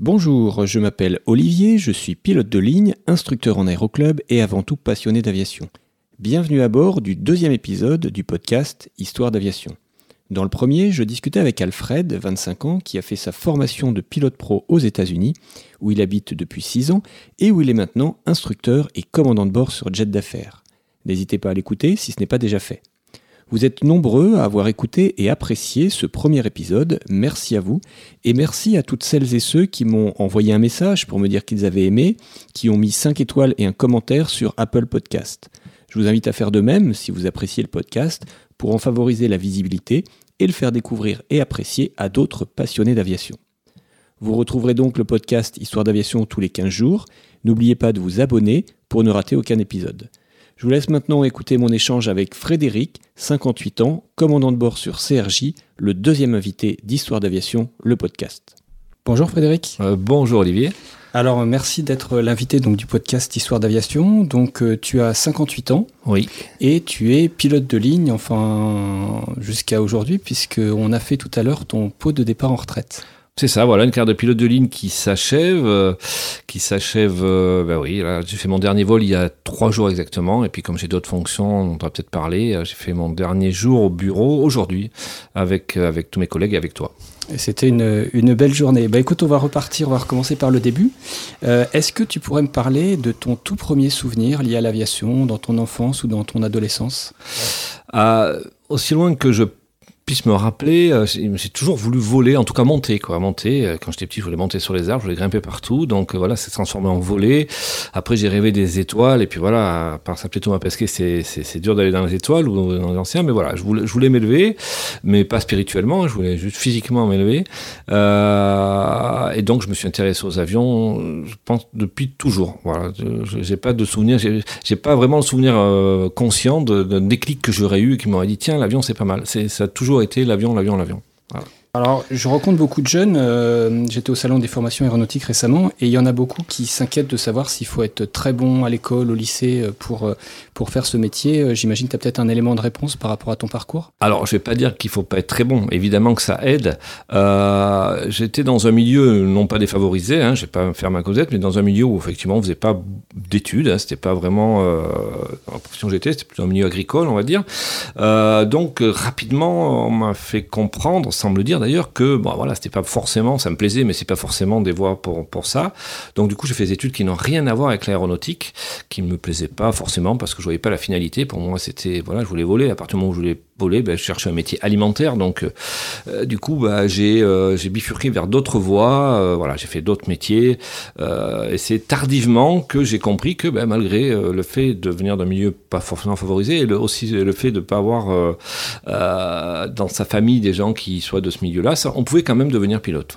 Bonjour, je m'appelle Olivier, je suis pilote de ligne, instructeur en aéroclub et avant tout passionné d'aviation. Bienvenue à bord du deuxième épisode du podcast Histoire d'aviation. Dans le premier, je discutais avec Alfred, 25 ans, qui a fait sa formation de pilote pro aux États-Unis, où il habite depuis 6 ans et où il est maintenant instructeur et commandant de bord sur jet d'affaires. N'hésitez pas à l'écouter si ce n'est pas déjà fait. Vous êtes nombreux à avoir écouté et apprécié ce premier épisode, merci à vous, et merci à toutes celles et ceux qui m'ont envoyé un message pour me dire qu'ils avaient aimé, qui ont mis 5 étoiles et un commentaire sur Apple Podcast. Je vous invite à faire de même si vous appréciez le podcast pour en favoriser la visibilité et le faire découvrir et apprécier à d'autres passionnés d'aviation. Vous retrouverez donc le podcast Histoire d'aviation tous les 15 jours. N'oubliez pas de vous abonner pour ne rater aucun épisode. Je vous laisse maintenant écouter mon échange avec Frédéric, 58 ans, commandant de bord sur CRJ, le deuxième invité d'Histoire d'aviation, le podcast. Bonjour Frédéric. Euh, bonjour Olivier. Alors merci d'être l'invité donc du podcast Histoire d'aviation. Donc euh, tu as 58 ans. Oui. Et tu es pilote de ligne, enfin jusqu'à aujourd'hui, puisque on a fait tout à l'heure ton pot de départ en retraite. C'est ça, voilà, une carte de pilote de ligne qui s'achève, euh, qui s'achève, euh, ben oui, j'ai fait mon dernier vol il y a trois jours exactement, et puis comme j'ai d'autres fonctions, on va peut-être parler, euh, j'ai fait mon dernier jour au bureau aujourd'hui avec, avec tous mes collègues et avec toi. C'était une, une, belle journée. Bah écoute, on va repartir, on va recommencer par le début. Est-ce que tu pourrais me parler de ton tout premier souvenir lié à l'aviation, dans ton enfance ou dans ton adolescence? Aussi loin que je puisse me rappeler, euh, j'ai toujours voulu voler, en tout cas monter, quoi, monter. Euh, quand j'étais petit, je voulais monter sur les arbres, je voulais grimper partout. Donc euh, voilà, c'est transformé en voler. Après, j'ai rêvé des étoiles, et puis voilà, par ça plutôt m'a pesqué, c'est dur d'aller dans les étoiles ou dans les anciens, mais voilà, je voulais, je voulais m'élever, mais pas spirituellement, je voulais juste physiquement m'élever. Euh, et donc, je me suis intéressé aux avions, je pense depuis toujours. Voilà, j'ai pas de souvenir, j'ai pas vraiment le souvenir conscient d'un déclic que j'aurais eu qui m'aurait dit tiens, l'avion c'est pas mal. C'est ça toujours été l'avion, l'avion, l'avion. Alors, je rencontre beaucoup de jeunes. Euh, j'étais au salon des formations aéronautiques récemment, et il y en a beaucoup qui s'inquiètent de savoir s'il faut être très bon à l'école, au lycée, euh, pour, euh, pour faire ce métier. J'imagine que tu as peut-être un élément de réponse par rapport à ton parcours Alors, je vais pas dire qu'il faut pas être très bon. Évidemment que ça aide. J'étais dans un milieu non pas défavorisé, hein, je vais pas faire ma causette, mais dans un milieu où effectivement on faisait pas d'études. Hein, c'était pas vraiment la profession où j'étais, c'était plutôt un milieu agricole, on va dire. donc, rapidement, on m'a fait comprendre, semble dire d'ailleurs que bon voilà c'était pas forcément ça me plaisait mais c'est pas forcément des voies pour pour ça. Donc du coup j'ai fait des études qui n'ont rien à voir avec l'aéronautique qui me plaisaient pas forcément parce que je voyais pas la finalité. Pour moi c'était voilà je voulais voler. À partir du moment où je voulais voler ben, je cherchais un métier alimentaire. Donc euh, du coup j'ai euh, j'ai bifurqué vers d'autres voies. Euh, voilà j'ai fait d'autres métiers. Et c'est tardivement que j'ai compris que ben, malgré le fait de venir d'un milieu pas forcément favorisé et le, aussi le fait de pas avoir dans sa famille des gens qui soient de ce milieu on pouvait quand même devenir pilote.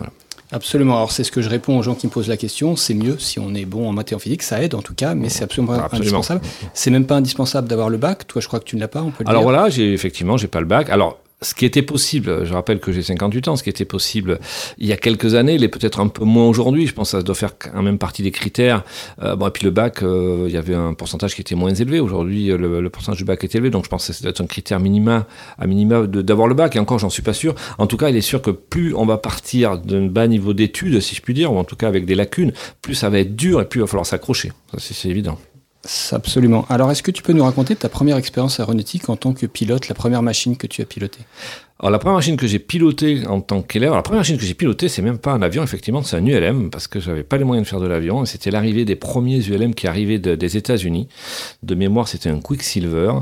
Absolument. Alors c'est ce que je réponds aux gens qui me posent la question. C'est mieux si on est bon en maths et en physique, ça aide en tout cas, mais c'est absolument, indispensable. C'est même pas indispensable d'avoir le bac. Toi, je crois que tu ne l'as pas. On peut Alors voilà, j'ai effectivement, j'ai pas le bac. Alors ce qui était possible, je rappelle que j'ai 58 ans, ce qui était possible il y a quelques années, il est peut-être un peu moins aujourd'hui. Je pense que ça doit faire quand même partie des critères. Euh, bon, et puis le bac, euh, il y avait un pourcentage qui était moins élevé. Aujourd'hui, le, le, pourcentage du bac est élevé, donc je pense que c'est un critère minima, à minima d'avoir le bac. Et encore, j'en suis pas sûr. En tout cas, il est sûr que plus on va partir d'un bas niveau d'études, si je puis dire, ou en tout cas avec des lacunes, plus ça va être dur et plus il va falloir s'accrocher. Ça, c'est évident. Absolument. Alors, est-ce que tu peux nous raconter ta première expérience aéronautique en tant que pilote, la première machine que tu as pilotée? Alors, la première machine que j'ai pilotée en tant qu'élève, la première machine que j'ai pilotée, c'est même pas un avion, effectivement, c'est un ULM, parce que j'avais pas les moyens de faire de l'avion, et c'était l'arrivée des premiers ULM qui arrivaient des États-Unis. De mémoire, c'était un Quicksilver,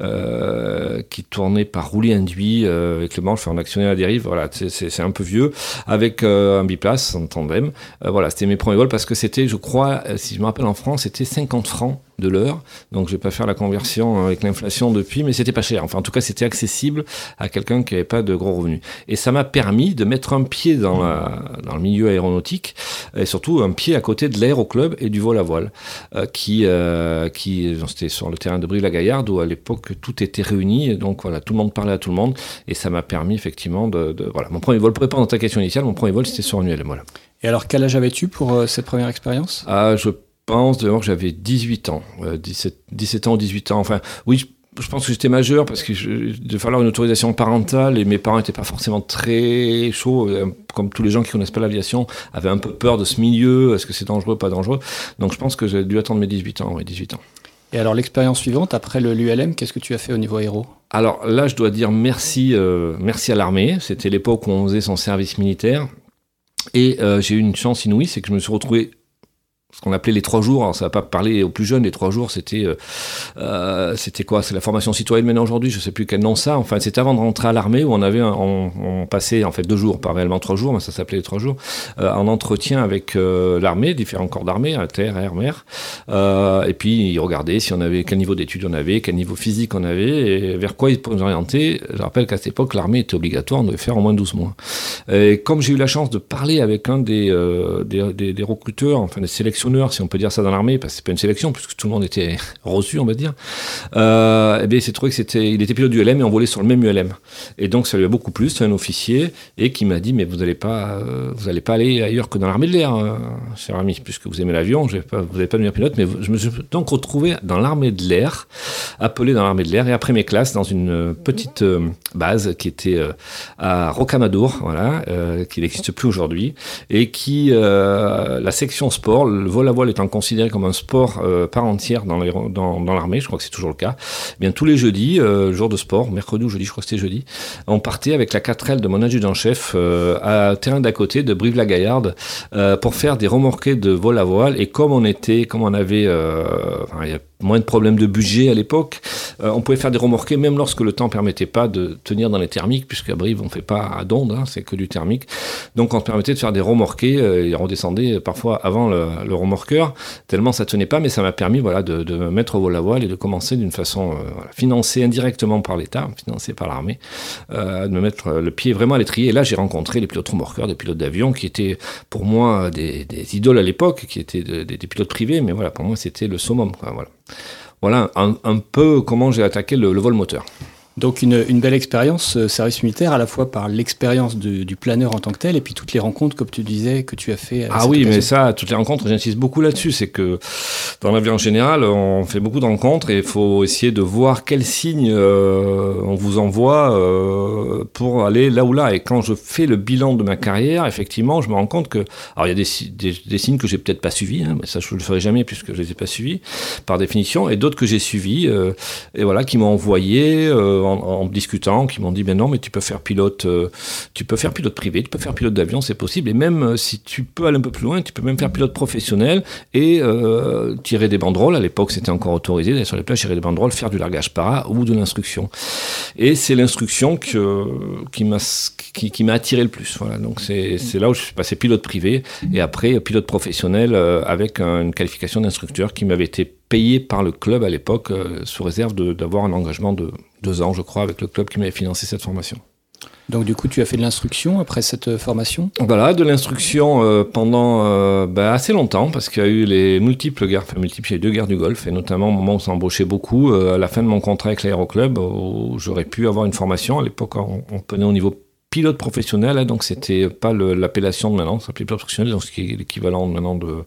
euh, qui tournait par roulis induit, euh, avec le manche en actionner à la dérive, voilà, c'est un peu vieux, avec euh, un biplace, en tandem. Euh, voilà, c'était mes premiers vols, parce que c'était, je crois, si je me rappelle en France, c'était 50 francs de l'heure. Donc je vais pas faire la conversion avec l'inflation depuis, mais c'était pas cher. Enfin, en tout cas, c'était accessible à quelqu'un qui avait pas de gros revenus. Et ça m'a permis de mettre un pied dans, la, dans le milieu aéronautique et surtout un pied à côté de l'aéroclub et du vol à voile, euh, qui, euh, qui c'était sur le terrain de Brive-la-Gaillarde où à l'époque tout était réuni. Et donc voilà, tout le monde parlait à tout le monde et ça m'a permis effectivement de, voilà. Mon premier vol, pour répondre à ta question initiale, mon premier vol c'était sur ULM. Voilà. Et alors, quel âge avais-tu pour euh, cette première expérience? Ah, Je pense que j'avais 18 ans, 17, 17 ans ou 18 ans. Enfin, oui, je pense que j'étais majeur parce que je, de falloir une autorisation parentale et mes parents n'étaient pas forcément très chauds, euh, comme tous les gens qui connaissent pas l'aviation, avaient un peu peur de ce milieu, est-ce que c'est dangereux, pas dangereux. Donc je pense que j'ai dû attendre mes 18 ans, oui, 18 ans. Et alors l'expérience suivante, après l'ULM, qu'est-ce que tu as fait au niveau aéro? Alors là, je dois dire merci, euh, merci à l'armée. C'était l'époque où on faisait son service militaire. Et euh, j'ai eu une chance inouïe, c'est que je me suis retrouvé ce qu'on appelait les trois jours. Alors, ça va pas parler aux plus jeunes. Les trois jours, c'était euh, euh, c'était quoi? C'est la formation citoyenne maintenant aujourd'hui. Je sais plus quel nom ça. Enfin, c'était avant de rentrer à l'armée où on avait on, on, passait en fait deux jours, pas réellement trois jours, mais ça s'appelait les trois jours, euh, en entretien avec euh, l'armée, différents corps d'armée, terre, air, mer. Euh, et puis ils regardaient si on avait quel niveau d'études on avait, quel niveau physique on avait et vers quoi ils pouvaient nous orienter. Je rappelle qu'à cette époque, l'armée était obligatoire. On devait faire au moins 12 mois. Et comme j'ai eu la chance de parler avec un des, des, des, des recruteurs, enfin des sélections si on peut dire ça dans l'armée, parce que c'est pas une sélection, puisque tout le monde était reçu, on va dire. Euh, eh bien, c'est trouvé que c'était, il était pilote du ULM et on volait sur le même ULM. Et donc, ça lui a beaucoup plu. C'est un officier et qui m'a dit, mais vous n'allez pas, euh, vous allez pas aller ailleurs que dans l'armée de l'air, euh, cher ami, puisque vous aimez l'avion. Vous n'allez pas devenir pilote, mais je me suis donc retrouvé dans l'armée de l'air, appelé dans l'armée de l'air et après mes classes dans une petite euh, base qui était euh, à Rocamadour, voilà, qui n'existe plus aujourd'hui et qui la section sport, vol à voile étant considéré comme un sport euh, part entière dans, l'armée, je crois que c'est toujours le cas, eh bien tous les jeudis, euh, jour de sport, mercredi ou jeudi, je crois que c'était jeudi, on partait avec la 4L de mon adjudant-chef euh, à terrain d'à côté de Brive-la-Gaillarde euh, pour faire des remorqués de vol à voile. Et comme on était, comme on avait, euh, moins de problèmes de budget à l'époque. Euh, on pouvait faire des remorqués même lorsque le temps permettait pas de tenir dans les thermiques, puisqu'à Brive on fait pas à d'onde, hein, c'est que du thermique. Donc on permettait de faire des remorqués euh, et on redescendait parfois avant le, le, remorqueur, tellement ça tenait pas, mais ça m'a permis voilà de, de mettre au vol à voile et de commencer d'une façon euh, voilà, financée indirectement par l'État, financée par l'armée, euh, de me mettre le pied vraiment à l'étrier. Et là j'ai rencontré les pilotes remorqueurs, des pilotes d'avion qui étaient pour moi des, des idoles à l'époque, qui étaient de, des, des pilotes privés, mais voilà pour moi c'était le summum. Quoi, voilà voilà un, peu comment j'ai attaqué le vol moteur. Donc une, une belle expérience, euh, service militaire, à la fois par l'expérience du planeur en tant que tel, et puis toutes les rencontres, comme tu disais, que tu as fait. ah oui, occasion. mais ça, toutes les rencontres, j'insiste beaucoup là-dessus, c'est que dans la vie en général, on fait beaucoup de rencontres et il faut essayer de voir quels signes euh, on vous envoie euh, pour aller là ou là. Et quand je fais le bilan de ma carrière, effectivement, je me rends compte que, alors il y a des, des, des signes que j'ai peut-être pas suivis, hein, mais ça je le ferai jamais puisque je les ai pas suivis par définition, et d'autres que j'ai suivis, euh, et voilà, qui m'ont envoyé euh, en, discutant, qui m'ont dit ben non, mais tu peux faire pilote, euh, tu peux faire pilote privé, tu peux faire pilote d'avion, c'est possible. Et même euh, si tu peux aller un peu plus loin, tu peux même faire pilote professionnel et euh, tirer des banderoles. À l'époque, c'était encore autorisé d'aller sur les plages, tirer des banderoles, faire du largage para ou de l'instruction. Et c'est l'instruction qui m'a attiré le plus. Voilà. Donc c'est là où je suis passé pilote privé et après pilote professionnel avec une qualification d'instructeur qui m'avait été payé par le club à l'époque, sous réserve d'avoir un engagement de deux ans, je crois, avec le club qui m'avait financé cette formation. Donc du coup, tu as fait de l'instruction après cette formation? Voilà, de l'instruction euh, pendant euh, bah, assez longtemps, parce qu'il y a eu les multiples guerres, enfin multiples, il y a eu deux guerres du Golfe, et notamment au moment où on s'embauchait beaucoup, euh, à la fin de mon contrat avec l'aéroclub, où j'aurais pu avoir une formation. À l'époque, on, on prenait au niveau pilote professionnel, hein, donc c'était pas l'appellation de maintenant, c'est pilote professionnel, donc ce qui est l'équivalent maintenant de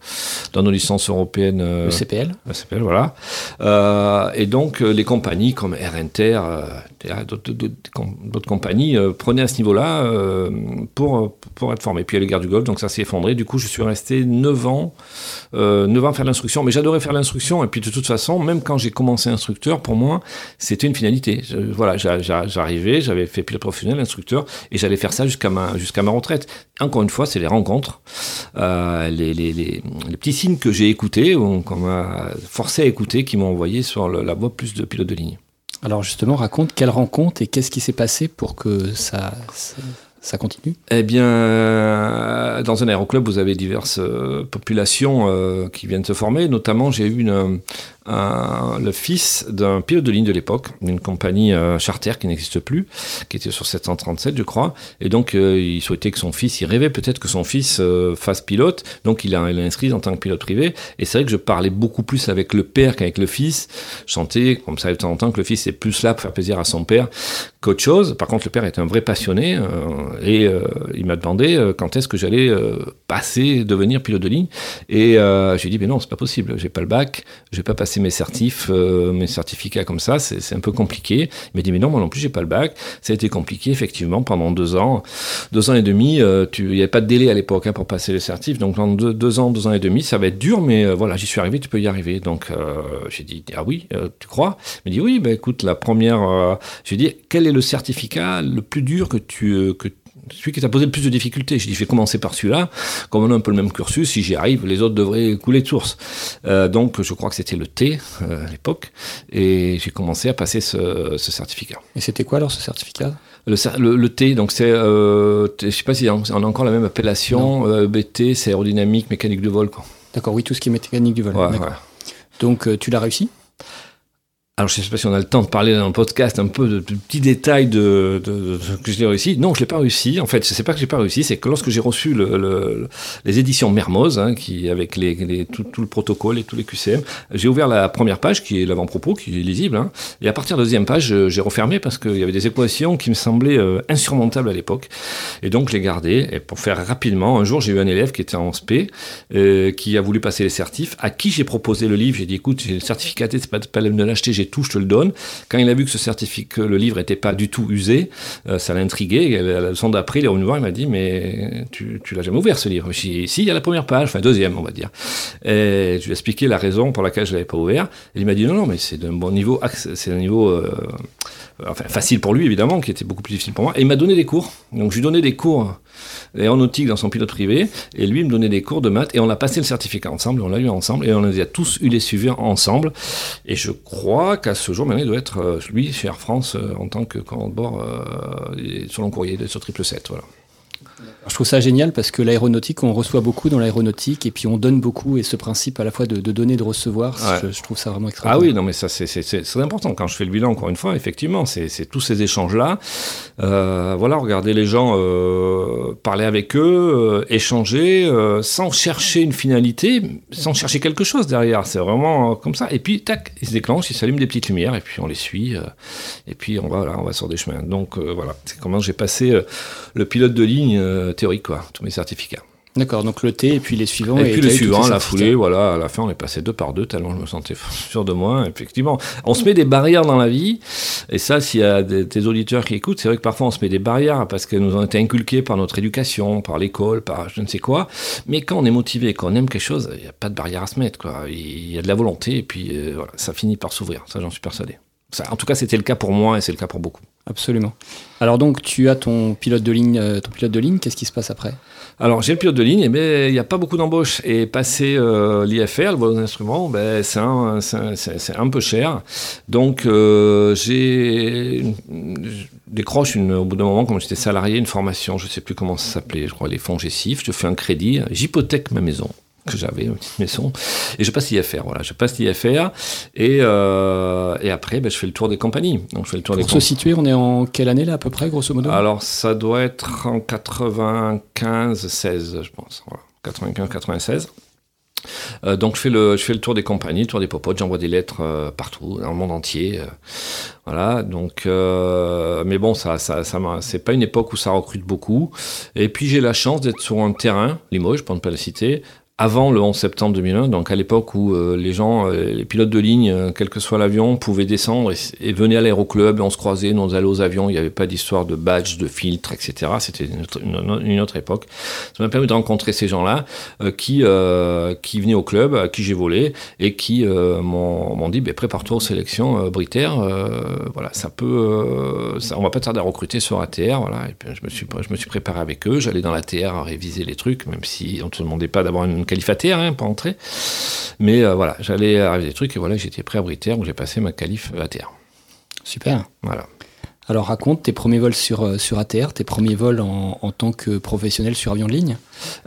dans nos licences européennes. Euh, le CPL. Le CPL, voilà. Euh, et donc euh, les compagnies comme Air Inter, euh, d'autres compagnies euh, prenaient à ce niveau-là euh, pour pour être formés. Puis il y a les guerres du Golfe, donc ça s'est effondré. Du coup, je suis resté 9 ans, euh, 9 ans à faire l'instruction, mais j'adorais faire l'instruction. Et puis de toute façon, même quand j'ai commencé instructeur, pour moi, c'était une finalité. Je, voilà, j'arrivais, j'avais fait pilote professionnel, instructeur et j'allais faire ça jusqu'à ma, jusqu'à ma retraite. Encore une fois, c'est les rencontres, euh, les, les, les, les, petits signes que j'ai écoutés, ou qu'on m'a forcé à écouter, qui m'ont envoyé sur le, la voie plus de pilote de ligne. Alors justement, raconte quelle rencontre et qu'est-ce qui s'est passé pour que ça, ça, ça continue? Eh bien, euh, dans un aéroclub, vous avez diverses euh, populations euh, qui viennent se former. Notamment, j'ai eu une, un, le fils d'un pilote de ligne de l'époque, d'une compagnie euh, charter qui n'existe plus, qui était sur 737, je crois. Et donc, euh, il souhaitait que son fils, il rêvait peut-être que son fils euh, fasse pilote. Donc, il l'a inscrit en tant que pilote privé. Et c'est vrai que je parlais beaucoup plus avec le père qu'avec le fils. Je sentais, comme ça, de temps en temps, que le fils est plus là pour faire plaisir à son père qu'autre chose. Par contre, le père est un vrai passionné euh, et euh, il m'a demandé euh, quand est-ce que j'allais passer, devenir pilote de ligne. Et j'ai dit, mais non, c'est pas possible. J'ai pas le bac, je vais pas passer mes certifs, euh, mes certificats comme ça, c'est un peu compliqué. Il m'a dit, mais non, moi non plus, j'ai pas le bac. Ça a été compliqué, effectivement, pendant deux ans, deux ans et demi. Euh, il n'y avait pas de délai à l'époque hein, pour passer les certifs. Donc, pendant deux, ans, deux ans et demi, ça va être dur, mais euh, voilà, j'y suis arrivé, tu peux y arriver. Donc, j'ai dit, ah oui, tu crois? Il m'a dit, oui, ben écoute, la première. j'ai dit, quel est le certificat le plus dur que tu, que celui qui t'a posé le plus de difficultés. Je dis, je vais commencer par celui-là. Comme on a un peu le même cursus, si j'y arrive, les autres devraient couler de source. Euh, donc, je crois que c'était le T euh, à l'époque. Et j'ai commencé à passer ce, certificat. Et c'était quoi alors ce certificat? Le, T, donc c'est, euh, je sais pas si on a encore la même appellation, euh, BT, c'est aérodynamique, mécanique de vol. D'accord, oui, tout ce qui est mécanique du vol. Donc, tu l'as réussi? Alors, je ne sais pas si on a le temps de parler dans le podcast un peu de, petits détails de, que j'ai réussi. Non, je l'ai pas réussi. En fait, je sais pas que j'ai pas réussi, c'est que lorsque j'ai reçu le, les éditions Mermoz, hein, qui avec les, tout, le protocole et tous les QCM, j'ai ouvert la première page qui est l'avant-propos, qui est lisible. Hein, et à partir de la deuxième page, j'ai refermé parce qu'il y avait des équations qui me semblaient euh, insurmontables à l'époque. Et donc, je l'ai gardé. Et pour faire rapidement, un jour, j'ai eu un élève qui était en SP, euh, qui a voulu passer les certifs, à qui j'ai proposé le livre. J'ai dit, écoute, j'ai le certificat, c'est pas, pas de l'acheter tout, je te le donne. Quand il a vu que ce certificat, le livre n'était pas du tout usé, euh, ça l'a intrigué. la leçon d'après, il est revenu voir, il m'a dit, mais tu, tu l'as jamais ouvert ce livre Je lui si, il y a la première page, enfin deuxième, on va dire. Et je lui ai expliqué la raison pour laquelle je ne l'avais pas ouvert. Il m'a dit, non, non, mais c'est d'un bon niveau, c'est un niveau euh, enfin, facile pour lui, évidemment, qui était beaucoup plus difficile pour moi. Et il m'a donné des cours. Donc je lui donnais des cours aéronautique dans son pilote privé, et lui me donnait des cours de maths, et on a passé le certificat ensemble, on l'a eu ensemble, et on a tous eu les suivis ensemble. Et je crois qu'à ce jour, maintenant, il doit être, euh, lui, chez Air France, euh, en tant que commandant de bord, euh, sur long courrier, sur triple 7, voilà. Je trouve ça génial parce que l'aéronautique, on reçoit beaucoup dans l'aéronautique et puis on donne beaucoup. Et ce principe à la fois de, donner, de recevoir, je, trouve ça vraiment extraordinaire. Ah oui, non, mais ça, c'est important. Quand je fais le bilan, encore une fois, effectivement, c'est tous ces échanges-là. Euh, voilà, regarder les gens, euh, parler avec eux, euh, échanger, sans chercher une finalité, sans chercher quelque chose derrière. C'est vraiment comme ça. Et puis, tac, ils se déclenchent, ils s'allument des petites lumières et puis on les suit. et puis, on va, voilà, on va sur des chemins. Donc, voilà, c'est comment j'ai passé le pilote de ligne théorique, quoi, tous mes certificats. D'accord, donc le T et puis les suivants. Et, puis le suivant, la foulée, voilà, à la fin on est passé deux par deux, tellement je me sentais sûr de moi, effectivement. On se met des barrières dans la vie, et ça, s'il y a des, auditeurs qui écoutent, c'est vrai que parfois on se met des barrières parce qu'elles nous ont été inculquées par notre éducation, par l'école, par je ne sais quoi, mais quand on est motivé, quand on aime quelque chose, il n'y a pas de barrière à se mettre, quoi. Il y a de la volonté, et puis euh, voilà, ça finit par s'ouvrir, ça j'en suis persuadé. Ça, en tout cas, c'était le cas pour moi, et c'est le cas pour beaucoup. Absolument. Alors donc, tu as ton pilote de ligne, euh, ton pilote de ligne. Qu'est-ce qui se passe après? Alors j'ai le pilote de ligne, mais il n'y a pas beaucoup d'embauches. Et passer euh, l'IFR, le vol d'instrument, ben, c'est un, un, peu cher. Donc euh, j'ai décroche une, au bout d'un moment, comme j'étais salarié, une formation, je ne sais plus comment ça s'appelait, je crois les fonds GESIF. Je fais un crédit, j'hypothèque ma maison que j'avais, une petite maison, et je passe l'IFR, voilà, je passe l'IFR, et, euh, et après, ben, je fais le tour des compagnies. Donc, je fais le tour Pour se situer, on est en quelle année, là, à peu près, grosso modo? Alors, ça doit être en 95-16, je pense, voilà, 95-96. Euh, donc je fais, le, je fais le tour des compagnies, le tour des popotes, j'envoie des lettres euh, partout, dans le monde entier. Euh, voilà, donc, mais bon, ça, ça, ça c'est pas une époque où ça recrute beaucoup. Et puis j'ai la chance d'être sur un terrain, Limoges, pour ne pas le citer, avant le 11 septembre 2001, donc à l'époque où euh, les gens, euh, les pilotes de ligne, euh, quel que soit l'avion, pouvaient descendre et, venaient à l'aéroclub, et on se croisait, on allait aux avions, il n'y avait pas d'histoire de badge, de filtre, etc. C'était une, autre époque. Ça m'a permis de rencontrer ces gens-là qui, qui venaient au club, à qui j'ai volé, et qui m'ont dit bah, prépare-toi aux sélections britaires, voilà, ça peut, ça, on va pas tarder à recruter sur ATR, voilà. Et je me suis, je me suis préparé avec eux, j'allais dans l'ATR à réviser les trucs, même si on ne te demandait pas d'avoir une qualifié hein, pour entrer. Mais euh, voilà, j'allais arriver des trucs et voilà, j'étais prêt à Britaire où j'ai passé ma qualif ATR. Super. Voilà. Alors raconte tes premiers vols sur, euh, sur ATR, tes premiers vols en, en tant que professionnel sur avion de ligne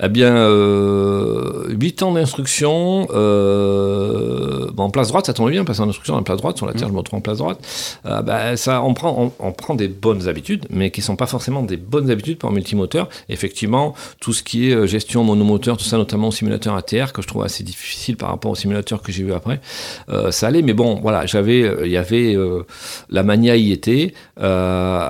Eh bien, euh, 8 ans d'instruction, euh, bon, en place droite, ça tombe bien, parce qu'en instruction, en place droite, sur la terre, mmh. je me retrouve en place droite. Euh, bah, ça, on, prend, on, prend des bonnes habitudes, mais qui ne sont pas forcément des bonnes habitudes pour un multimoteur. Effectivement, tout ce qui est gestion monomoteur, tout ça, notamment au simulateur ATR, que je trouve assez difficile par rapport au simulateur que j'ai vu après, ça allait, mais bon, voilà, j'avais, il y avait, la mania y était. Euh,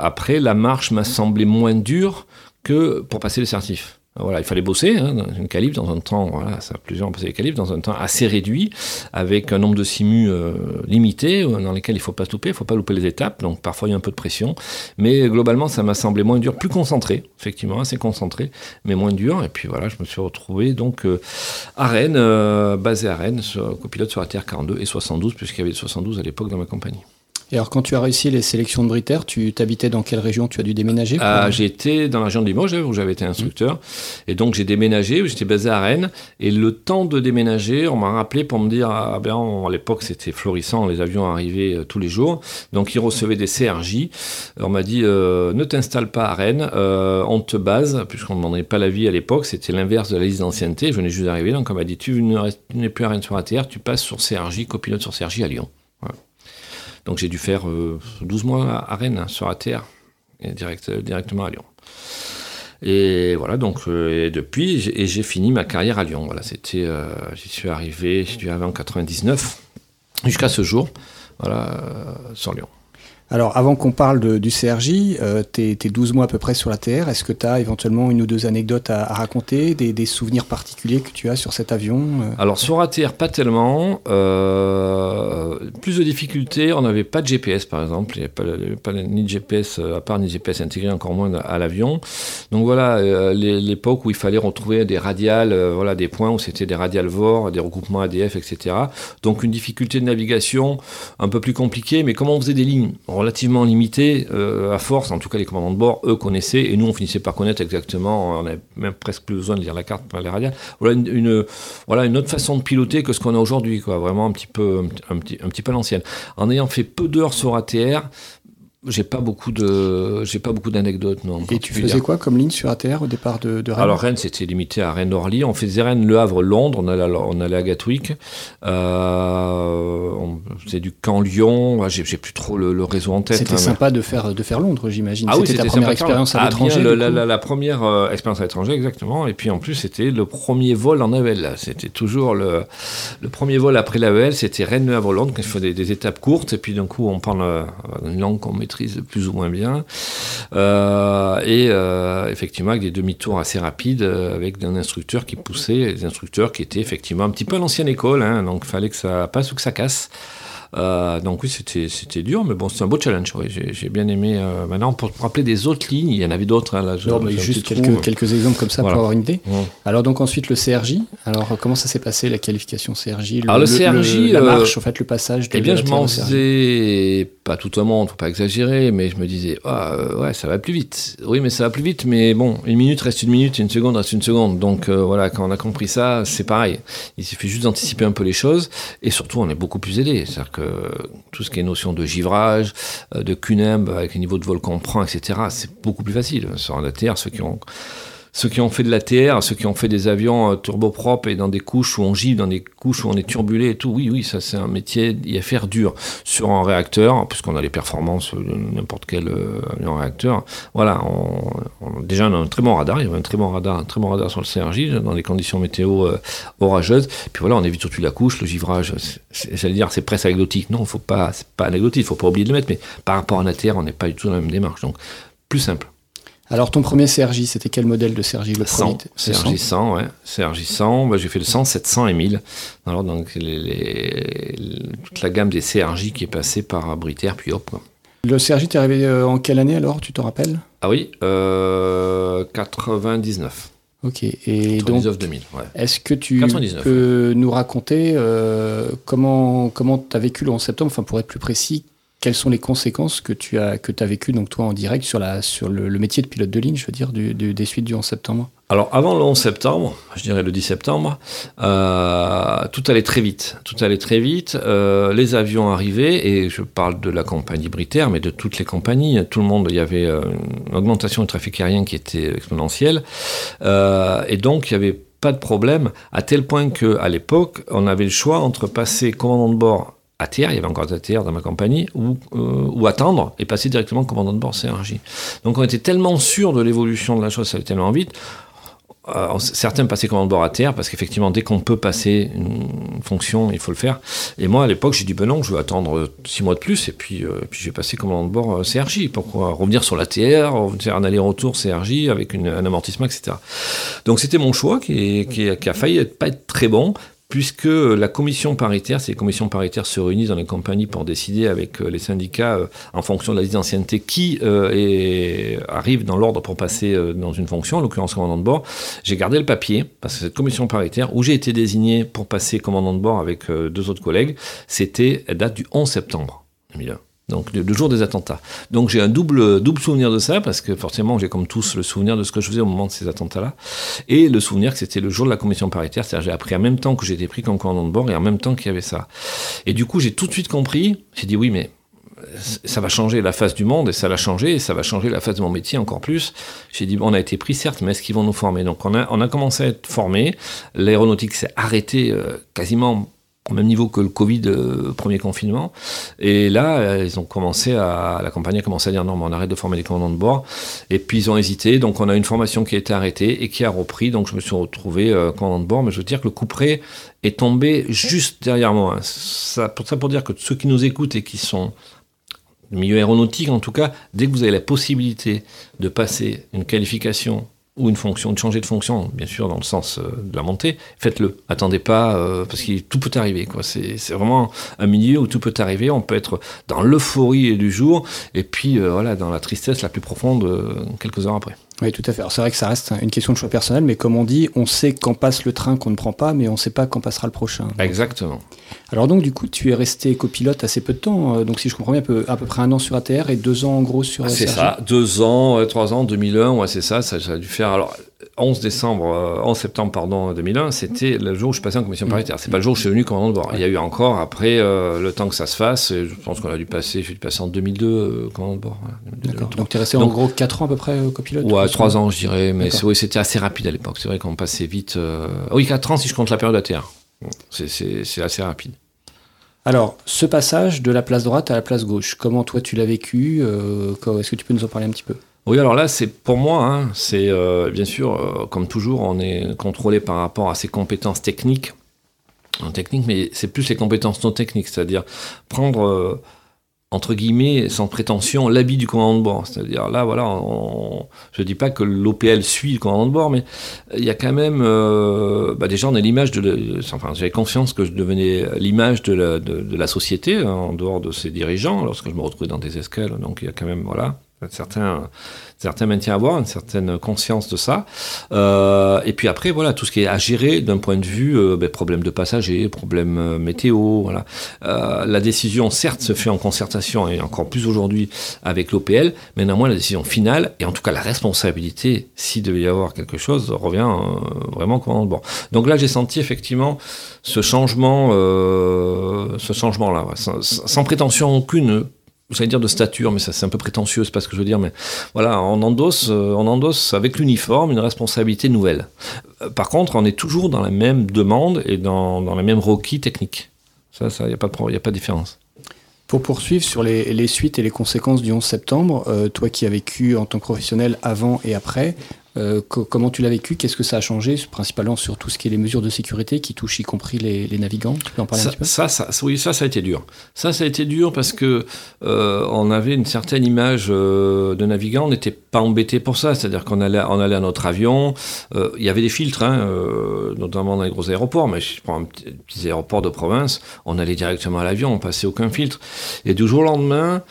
après, la marche m'a semblé moins dure que pour passer le certif. Voilà, il fallait bosser hein, dans une calife dans un temps, voilà, ça a plusieurs passé les dans un temps assez réduit, avec un nombre de simus euh, limité, euh, dans lesquels il ne faut pas se louper, il ne faut pas louper les étapes, donc parfois il y a un peu de pression. Mais globalement, ça m'a semblé moins dur, plus concentré, effectivement, assez concentré, mais moins dur. Et puis voilà, je me suis retrouvé donc euh, à Rennes, basé à Rennes, copilote sur la TR42 et 72, puisqu'il y avait 72 à l'époque dans ma compagnie. Et alors, quand tu as réussi les sélections de Briter, tu t'habitais dans quelle région? Tu as dû déménager ah, J'étais dans la région de Limoges, où j'avais été instructeur. Et donc, j'ai déménagé, j'étais basé à Rennes. Et le temps de déménager, on m'a rappelé pour me dire ah, ben, à l'époque, c'était florissant, les avions arrivaient euh, tous les jours. Donc, ils recevaient des CRJ. On m'a dit euh, ne t'installe pas à Rennes, euh, on te base, puisqu'on ne demandait pas la vie à l'époque. C'était l'inverse de la liste d'ancienneté. Je venais juste d'arriver. Donc, on m'a dit tu n'es plus à Rennes sur ATR, tu passes sur CRJ, copilote sur CRJ à Lyon. Donc j'ai dû faire 12 euh, mois à Rennes, hein, sur ATR, et direct, directement à Lyon. Et voilà, donc euh, et depuis, j'ai fini ma carrière à Lyon. Voilà, c'était, euh, j'y suis arrivé, j'y suis arrivé en 99 jusqu'à ce jour, voilà, sur Lyon. Alors, avant qu'on parle du CRJ, euh, tu es, 12 mois à peu près sur la Terre. Est-ce que tu as éventuellement une ou deux anecdotes à, raconter, des, souvenirs particuliers que tu as sur cet avion euh Alors, sur ATR, pas tellement. Euh, plus de difficultés, on n'avait pas de GPS par exemple. Il n'y avait pas, ni de GPS, à part ni de GPS intégré, encore moins à l'avion. Donc voilà, l'époque où il fallait retrouver des radiales, voilà, des points où c'était des radiales VOR, des regroupements ADF, etc. Donc une difficulté de navigation un peu plus compliquée, mais comment on faisait des lignes relativement limité euh, à force. En tout cas, les commandants de bord, eux, connaissaient, et nous, on finissait par connaître exactement. On n'avait même presque plus besoin de lire la carte par les radiales. Voilà une, voilà une autre façon de piloter que ce qu'on a aujourd'hui, quoi. Vraiment un petit peu, un, petit, un petit peu l'ancienne. En ayant fait peu d'heures sur ATR, j'ai pas beaucoup de, j'ai pas beaucoup d'anecdotes, non. Et tu faisais quoi comme ligne sur ATR au départ de, Rennes Alors Rennes, c'était limité à Rennes-Orly. On faisait Rennes, Le Havre, Londres. On allait, on allait à Gatwick. Euh, on faisait du Camp Lyon. j'ai, plus trop le, réseau en tête. C'était hein, sympa de faire de faire Londres, j'imagine. Ah c'était ta première expérience à ah, l'étranger. la, première euh, expérience à l'étranger, exactement. Et puis en plus, c'était le premier vol en AVL. C'était toujours le, le premier vol après l'AVL. C'était Rennes, Le Havre, Londres. Quand il faut des, étapes courtes. Et puis d'un coup, on parle euh, une langue qu'on plus ou moins bien. Euh, et euh, effectivement, avec des demi-tours assez rapides, euh, avec un instructeur qui poussait, des instructeurs qui étaient effectivement un petit peu à l'ancienne école, hein, donc il fallait que ça passe ou que ça casse. Euh, donc oui, c'était dur, mais bon, c'est un beau challenge. J'ai bien aimé. Euh, maintenant, pour, rappeler des autres lignes, il y en avait d'autres. Hein, juste quelques, quelques, exemples comme ça pour avoir une idée. Alors donc ensuite le CRJ. Alors comment ça s'est passé la qualification CRJ le, Alors le, CRJ, la euh, marche, en fait, le passage. De, eh bien, je m'en faisais pas tout au monde, faut pas exagérer, mais je me disais, ah, ouais, ça va plus vite. Oui, mais ça va plus vite, mais bon, une minute reste une minute, une seconde reste une seconde. Donc voilà, quand on a compris ça, c'est pareil. Il suffit juste d'anticiper un peu les choses, et surtout, on est beaucoup plus aidé. C'est-à-dire que tout ce qui est notion de givrage, euh, de CUNEM, avec le niveau de vol qu'on prend, etc., c'est beaucoup plus facile. Sur un ATR, ceux qui ont ceux qui ont fait de l'ATR, ceux qui ont fait des avions euh, turboprop et dans des couches où on gît, dans des couches où on est turbulé et tout, oui, oui, ça c'est un métier, a faire dur. Sur un réacteur, puisqu'on a les performances de n'importe quel euh, avion réacteur, voilà, on, déjà on a un très bon radar, il y a un très bon radar, un très bon radar sur le CRJ dans des conditions météo euh, orageuses. Puis voilà, on évite surtout la couche, le givrage, j'allais dire c'est presque anecdotique. Non, faut pas, c'est pas anecdotique, il faut pas oublier de le mettre, mais par rapport à un ATR, on n'est pas du tout dans la même démarche. Donc plus simple. Alors, ton premier CRJ, c'était quel modèle de CRJ le 100, CRJ 100, ouais. CRJ 100, bah, j'ai fait le 100, 700 et 1000. Alors, donc, toute la gamme des CRJ qui est passée par Briter, puis hop. Le CRJ, t'es arrivé euh, en quelle année alors, tu te rappelles? Ah oui, euh, 99. Ok, et 99, 2000, ouais. est-ce que tu peux nous raconter euh, comment tu as vécu le 11 septembre, enfin pour être plus précis, quelles sont les conséquences que tu as, vécues, donc toi en direct, sur, le, métier de pilote de ligne, je veux dire, des suites du 11 septembre? Alors avant le 11 septembre, je dirais le 10 septembre, euh, tout allait très vite. Tout allait très vite. Euh, les avions arrivaient et je parle de la compagnie Britair, mais de toutes les compagnies. Tout le monde, il y avait euh, une augmentation du trafic aérien qui était exponentielle et donc il n'y avait pas de problème à tel point que à l'époque, on avait le choix entre passer commandant de bord ATR, il y avait encore des ATR dans ma compagnie, ou, euh, ou attendre et passer directement commandant de bord CRJ. Donc on était tellement sûr de l'évolution de la chose, ça allait tellement vite, euh, certains passaient commande bord à terre parce qu'effectivement, dès qu'on peut passer une fonction, il faut le faire. Et moi, à l'époque, j'ai dit ben non, je vais attendre six mois de plus et puis, euh, puis je vais passer commande bord euh, CRJ. Pourquoi revenir sur la TR, faire un aller-retour CRJ avec un amortissement, etc. Donc c'était mon choix qui a failli être, pas être très bon puisque la commission paritaire, ces commissions paritaires se réunissent dans les compagnies pour décider avec euh, les syndicats, euh, en fonction de la liste d'ancienneté, qui euh, arrive dans l'ordre pour passer dans une fonction, en l'occurrence commandant de bord. J'ai gardé le papier, parce que cette commission paritaire, où j'ai été désigné pour passer commandant de bord avec deux autres collègues, c'était date du 11 septembre 2001 donc le, jour des attentats. Donc j'ai un double, double souvenir de ça, parce que forcément j'ai comme tous le souvenir de ce que je faisais au moment de ces attentats-là, et le souvenir que c'était le jour de la commission paritaire, c'est-à-dire j'ai appris en même temps que j'étais pris comme commandant de bord et en même temps qu'il y avait ça. Et du coup j'ai tout de suite compris, j'ai dit oui mais ça va changer la face du monde et ça l'a changé et ça va changer la face de mon métier encore plus. J'ai dit, on a été pris certes, mais est-ce qu'ils vont nous former? Donc on a, on a commencé à être formés. L'aéronautique s'est arrêtée euh, quasiment au même niveau que le Covid, euh, premier confinement. Et là, euh, ils ont commencé à, la compagnie a commencé à dire non, mais on arrête de former les commandants de bord. Et puis ils ont hésité. Donc on a une formation qui a été arrêtée et qui a repris. Donc je me suis retrouvé euh, commandant de bord. Mais je veux dire que le coup près est tombé juste derrière moi. Ça, pour ça, pour dire que ceux qui nous écoutent et qui sont milieu aéronautique en tout cas, dès que vous avez la possibilité de passer une qualification ou une fonction, de changer de fonction, bien sûr, dans le sens euh, de la montée, faites-le. Attendez pas, euh, parce que tout peut arriver. Quoi. C'est, vraiment un milieu où tout peut arriver. On peut être dans l'euphorie du jour, et puis euh, voilà, dans la tristesse la plus profonde quelques heures après. Oui, tout à fait. c'est vrai que ça reste une question de choix personnel, mais comme on dit, on sait quand passe le train qu'on ne prend pas, mais on ne sait pas quand passera le prochain. Exactement. Alors donc, du coup, tu es resté copilote assez peu de temps. Euh, donc, si je comprends bien, à peu, près un an sur ATR et deux ans en gros sur. C'est ça, deux ans, trois ans, 2001, ouais, c'est ça, ça, ça a dû faire. Alors, 11 décembre, 11 euh, septembre pardon 2001, c'était le jour où je passais en commission paritaire. C'est pas le jour où je suis venu commandant de bord. Il y a eu encore après euh, le temps que ça se fasse. Je pense qu'on a dû passer, j'ai dû passer en 2002 euh, commandant de bord. Donc tu es resté en gros 4 ans à peu près copilote. Ouais, 3 ans je dirais, mais oui, c'était assez rapide à l'époque. C'est vrai qu'on passait vite. Oui, 4 ans si je compte la période ATR. C'est assez rapide. Alors, ce passage de la place droite à la place gauche, comment toi tu l'as vécu Est-ce que tu peux nous en parler un petit peu? Oui, alors là, c'est pour moi, hein, c'est euh, bien sûr, euh, comme toujours, on est contrôlé par rapport à ses compétences techniques, en technique, mais c'est plus les compétences non techniques, c'est-à-dire prendre euh, entre guillemets, sans prétention, l'habit du commandant de bord. C'est-à-dire là, voilà, je ne dis pas que l'OPL suit le commandant de bord, mais il y a quand même, bah déjà, on est l'image de, enfin, j'avais confiance que je devenais l'image de la, de la société hein, en dehors de ses dirigeants, lorsque je me retrouvais dans des escales. Donc il y a quand même, voilà, certains, certains maintiens à avoir, une certaine conscience de ça. Euh, et puis après, voilà, tout ce qui est à gérer d'un point de vue euh, ben, problème de passagers, problème euh, météo. Voilà. la décision, certes, se fait en concertation et encore plus aujourd'hui avec l'OPL, mais néanmoins, la décision finale et en tout cas la responsabilité, s'il devait y avoir quelque chose, revient vraiment commandant de bord. Donc là, j'ai senti effectivement ce changement, ce changement-là, sans prétention aucune allez dire de stature, mais ça c'est un peu prétentieux, c'est pas ce que je veux dire, mais voilà, on endosse, euh, on endosse avec l'uniforme une responsabilité nouvelle. Euh, par contre, on est toujours dans la même demande et dans, dans la même requis technique. Ça, il n'y a, pas de, a pas de différence. Pour poursuivre sur les, suites et les conséquences du 11 septembre, euh, toi qui as vécu en tant que professionnel avant et après, euh, comment tu l'as vécu? Qu'est-ce que ça a changé Principalement sur tout ce qui est les mesures de sécurité qui touchent y compris les, navigants? Tu peux en parler ça, un petit peu? ça, ça, Oui, ça, ça a été dur. Ça, ça a été dur parce que euh, on avait une certaine image euh, de navigant. On n'était pas embêté pour ça. C'est-à-dire qu'on allait, on allait à notre avion. Il y avait des filtres, hein, notamment dans les gros aéroports. Mais je prends un petit, petit aéroport de province. On allait directement à l'avion. On passait aucun filtre. Et du jour au lendemain,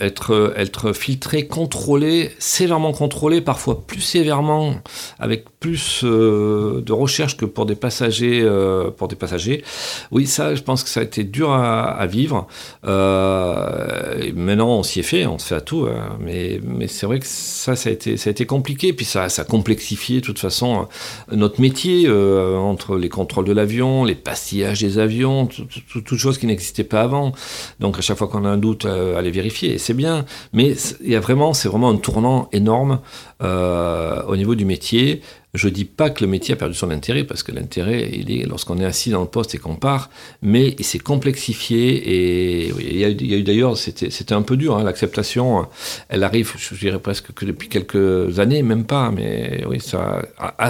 être, être filtré, contrôlé, sévèrement contrôlé, parfois plus sévèrement, avec plus euh, de recherche que pour des passagers. Euh, pour des passagers. Oui, ça, je pense que ça a été dur à, vivre. Euh, maintenant, on s'y est fait, on se fait à tout. Hein. mais mais c'est vrai que ça, ça a été, ça a été compliqué. Puis ça, ça a complexifié, de toute façon, notre métier entre les contrôles de l'avion, les pastillages des avions, toutes choses qui n'existaient pas avant. Donc, à chaque fois qu'on a un doute, aller vérifier. Et c'est bien. Mais il y a vraiment, c'est vraiment un tournant énorme au niveau du métier, je dis pas que le métier a perdu son intérêt, parce que l'intérêt, il est lorsqu'on est assis dans le poste et qu'on part, mais il s'est complexifié, et il y a eu, d'ailleurs, c'était un peu dur, hein, l'acceptation, elle arrive, je dirais presque que depuis quelques années, même pas, mais oui, ça,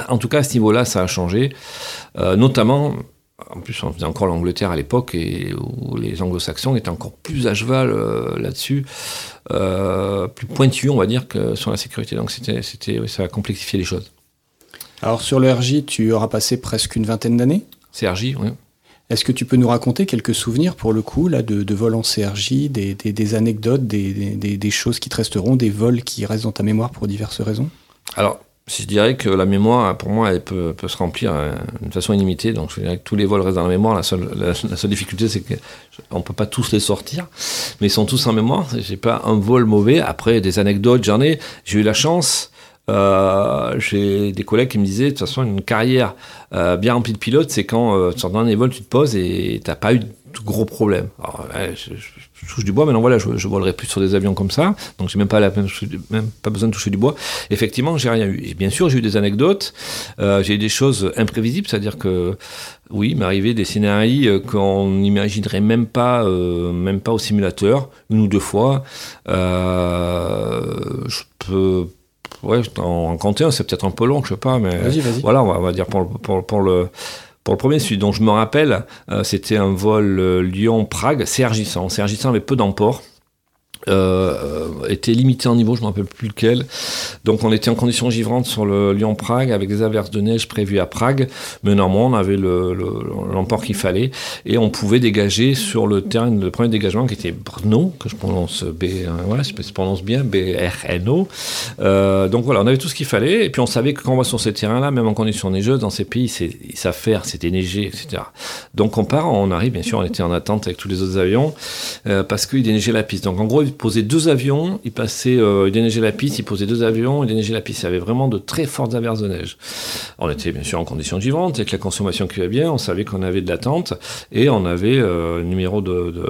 en tout cas, à ce niveau-là, ça a changé, euh, notamment en plus, on faisait encore l'Angleterre à l'époque et où les anglo-saxons étaient encore plus à cheval euh, là-dessus, euh, plus pointus, on va dire, que sur la sécurité. Donc, c'était, c'était, ça a complexifié les choses. Alors sur le RJ, tu auras passé presque une vingtaine d'années? CRJ, oui. Est-ce que tu peux nous raconter quelques souvenirs pour le coup là, de, de vols en CRJ, des, anecdotes, des, choses qui te resteront, des vols qui restent dans ta mémoire pour diverses raisons? Alors, je dirais que la mémoire, pour moi, elle peut, se remplir euh, d'une façon illimitée. Donc, je dirais que tous les vols restent dans la mémoire. La seule, la, seule difficulté, c'est qu'on ne peut pas tous les sortir, mais ils sont tous en mémoire. J'ai pas un vol mauvais. Après, des anecdotes, j'en ai. J'ai eu la chance euh, j'ai des collègues qui me disaient, de toute façon, une carrière euh, bien remplie de pilotes, c'est quand euh, sur un vol, tu te poses et t'as pas eu de gros problèmes. Alors, je, touche du bois, mais non, voilà, je, je, volerai plus sur des avions comme ça, donc j'ai même pas même pas besoin de toucher du bois. Effectivement, j'ai rien eu. Et bien sûr, j'ai eu des anecdotes, euh, j'ai eu des choses imprévisibles, c'est-à-dire que oui, m'arrivait des scénarios qu'on n'imaginerait même pas, même pas au simulateur, une ou deux fois. je peux ouais, en compter c'est peut-être un peu long, je sais pas, mais voilà, on va, dire pour, pour, pour, le. Pour le premier, celui dont je me rappelle, euh, c'était un vol euh, Lyon-Prague, CRJ 100. CRJ 100 avait peu d'emport. Euh, était limité en niveau, je ne me rappelle plus lequel. Donc on était en conditions givrantes sur le Lyon-Prague avec des averses de neige prévues à Prague, mais néanmoins on avait l'emport le, qu'il fallait et on pouvait dégager sur le terrain, le premier dégagement qui était Brno, que je prononce B, voilà, je prononce bien, B-R-N-O. Euh, donc voilà, on avait tout ce qu'il fallait et puis on savait que quand on va sur ces terrains-là, même en conditions neigeuses, dans ces pays, ils savent faire, c'était neigé, etc. Donc on part, on arrive, bien sûr, on était en attente avec tous les autres avions euh, parce qu'il déneigeait la piste. Donc en gros, posait deux avions, il passait, euh, il déneigeait la piste, il posait deux avions, il déneigeait la piste. Il y avait vraiment de très fortes averses de neige. On était bien sûr en conditions vivantes, avec la consommation qui va bien, on savait qu'on avait de l'attente et on avait euh, numéro de, de,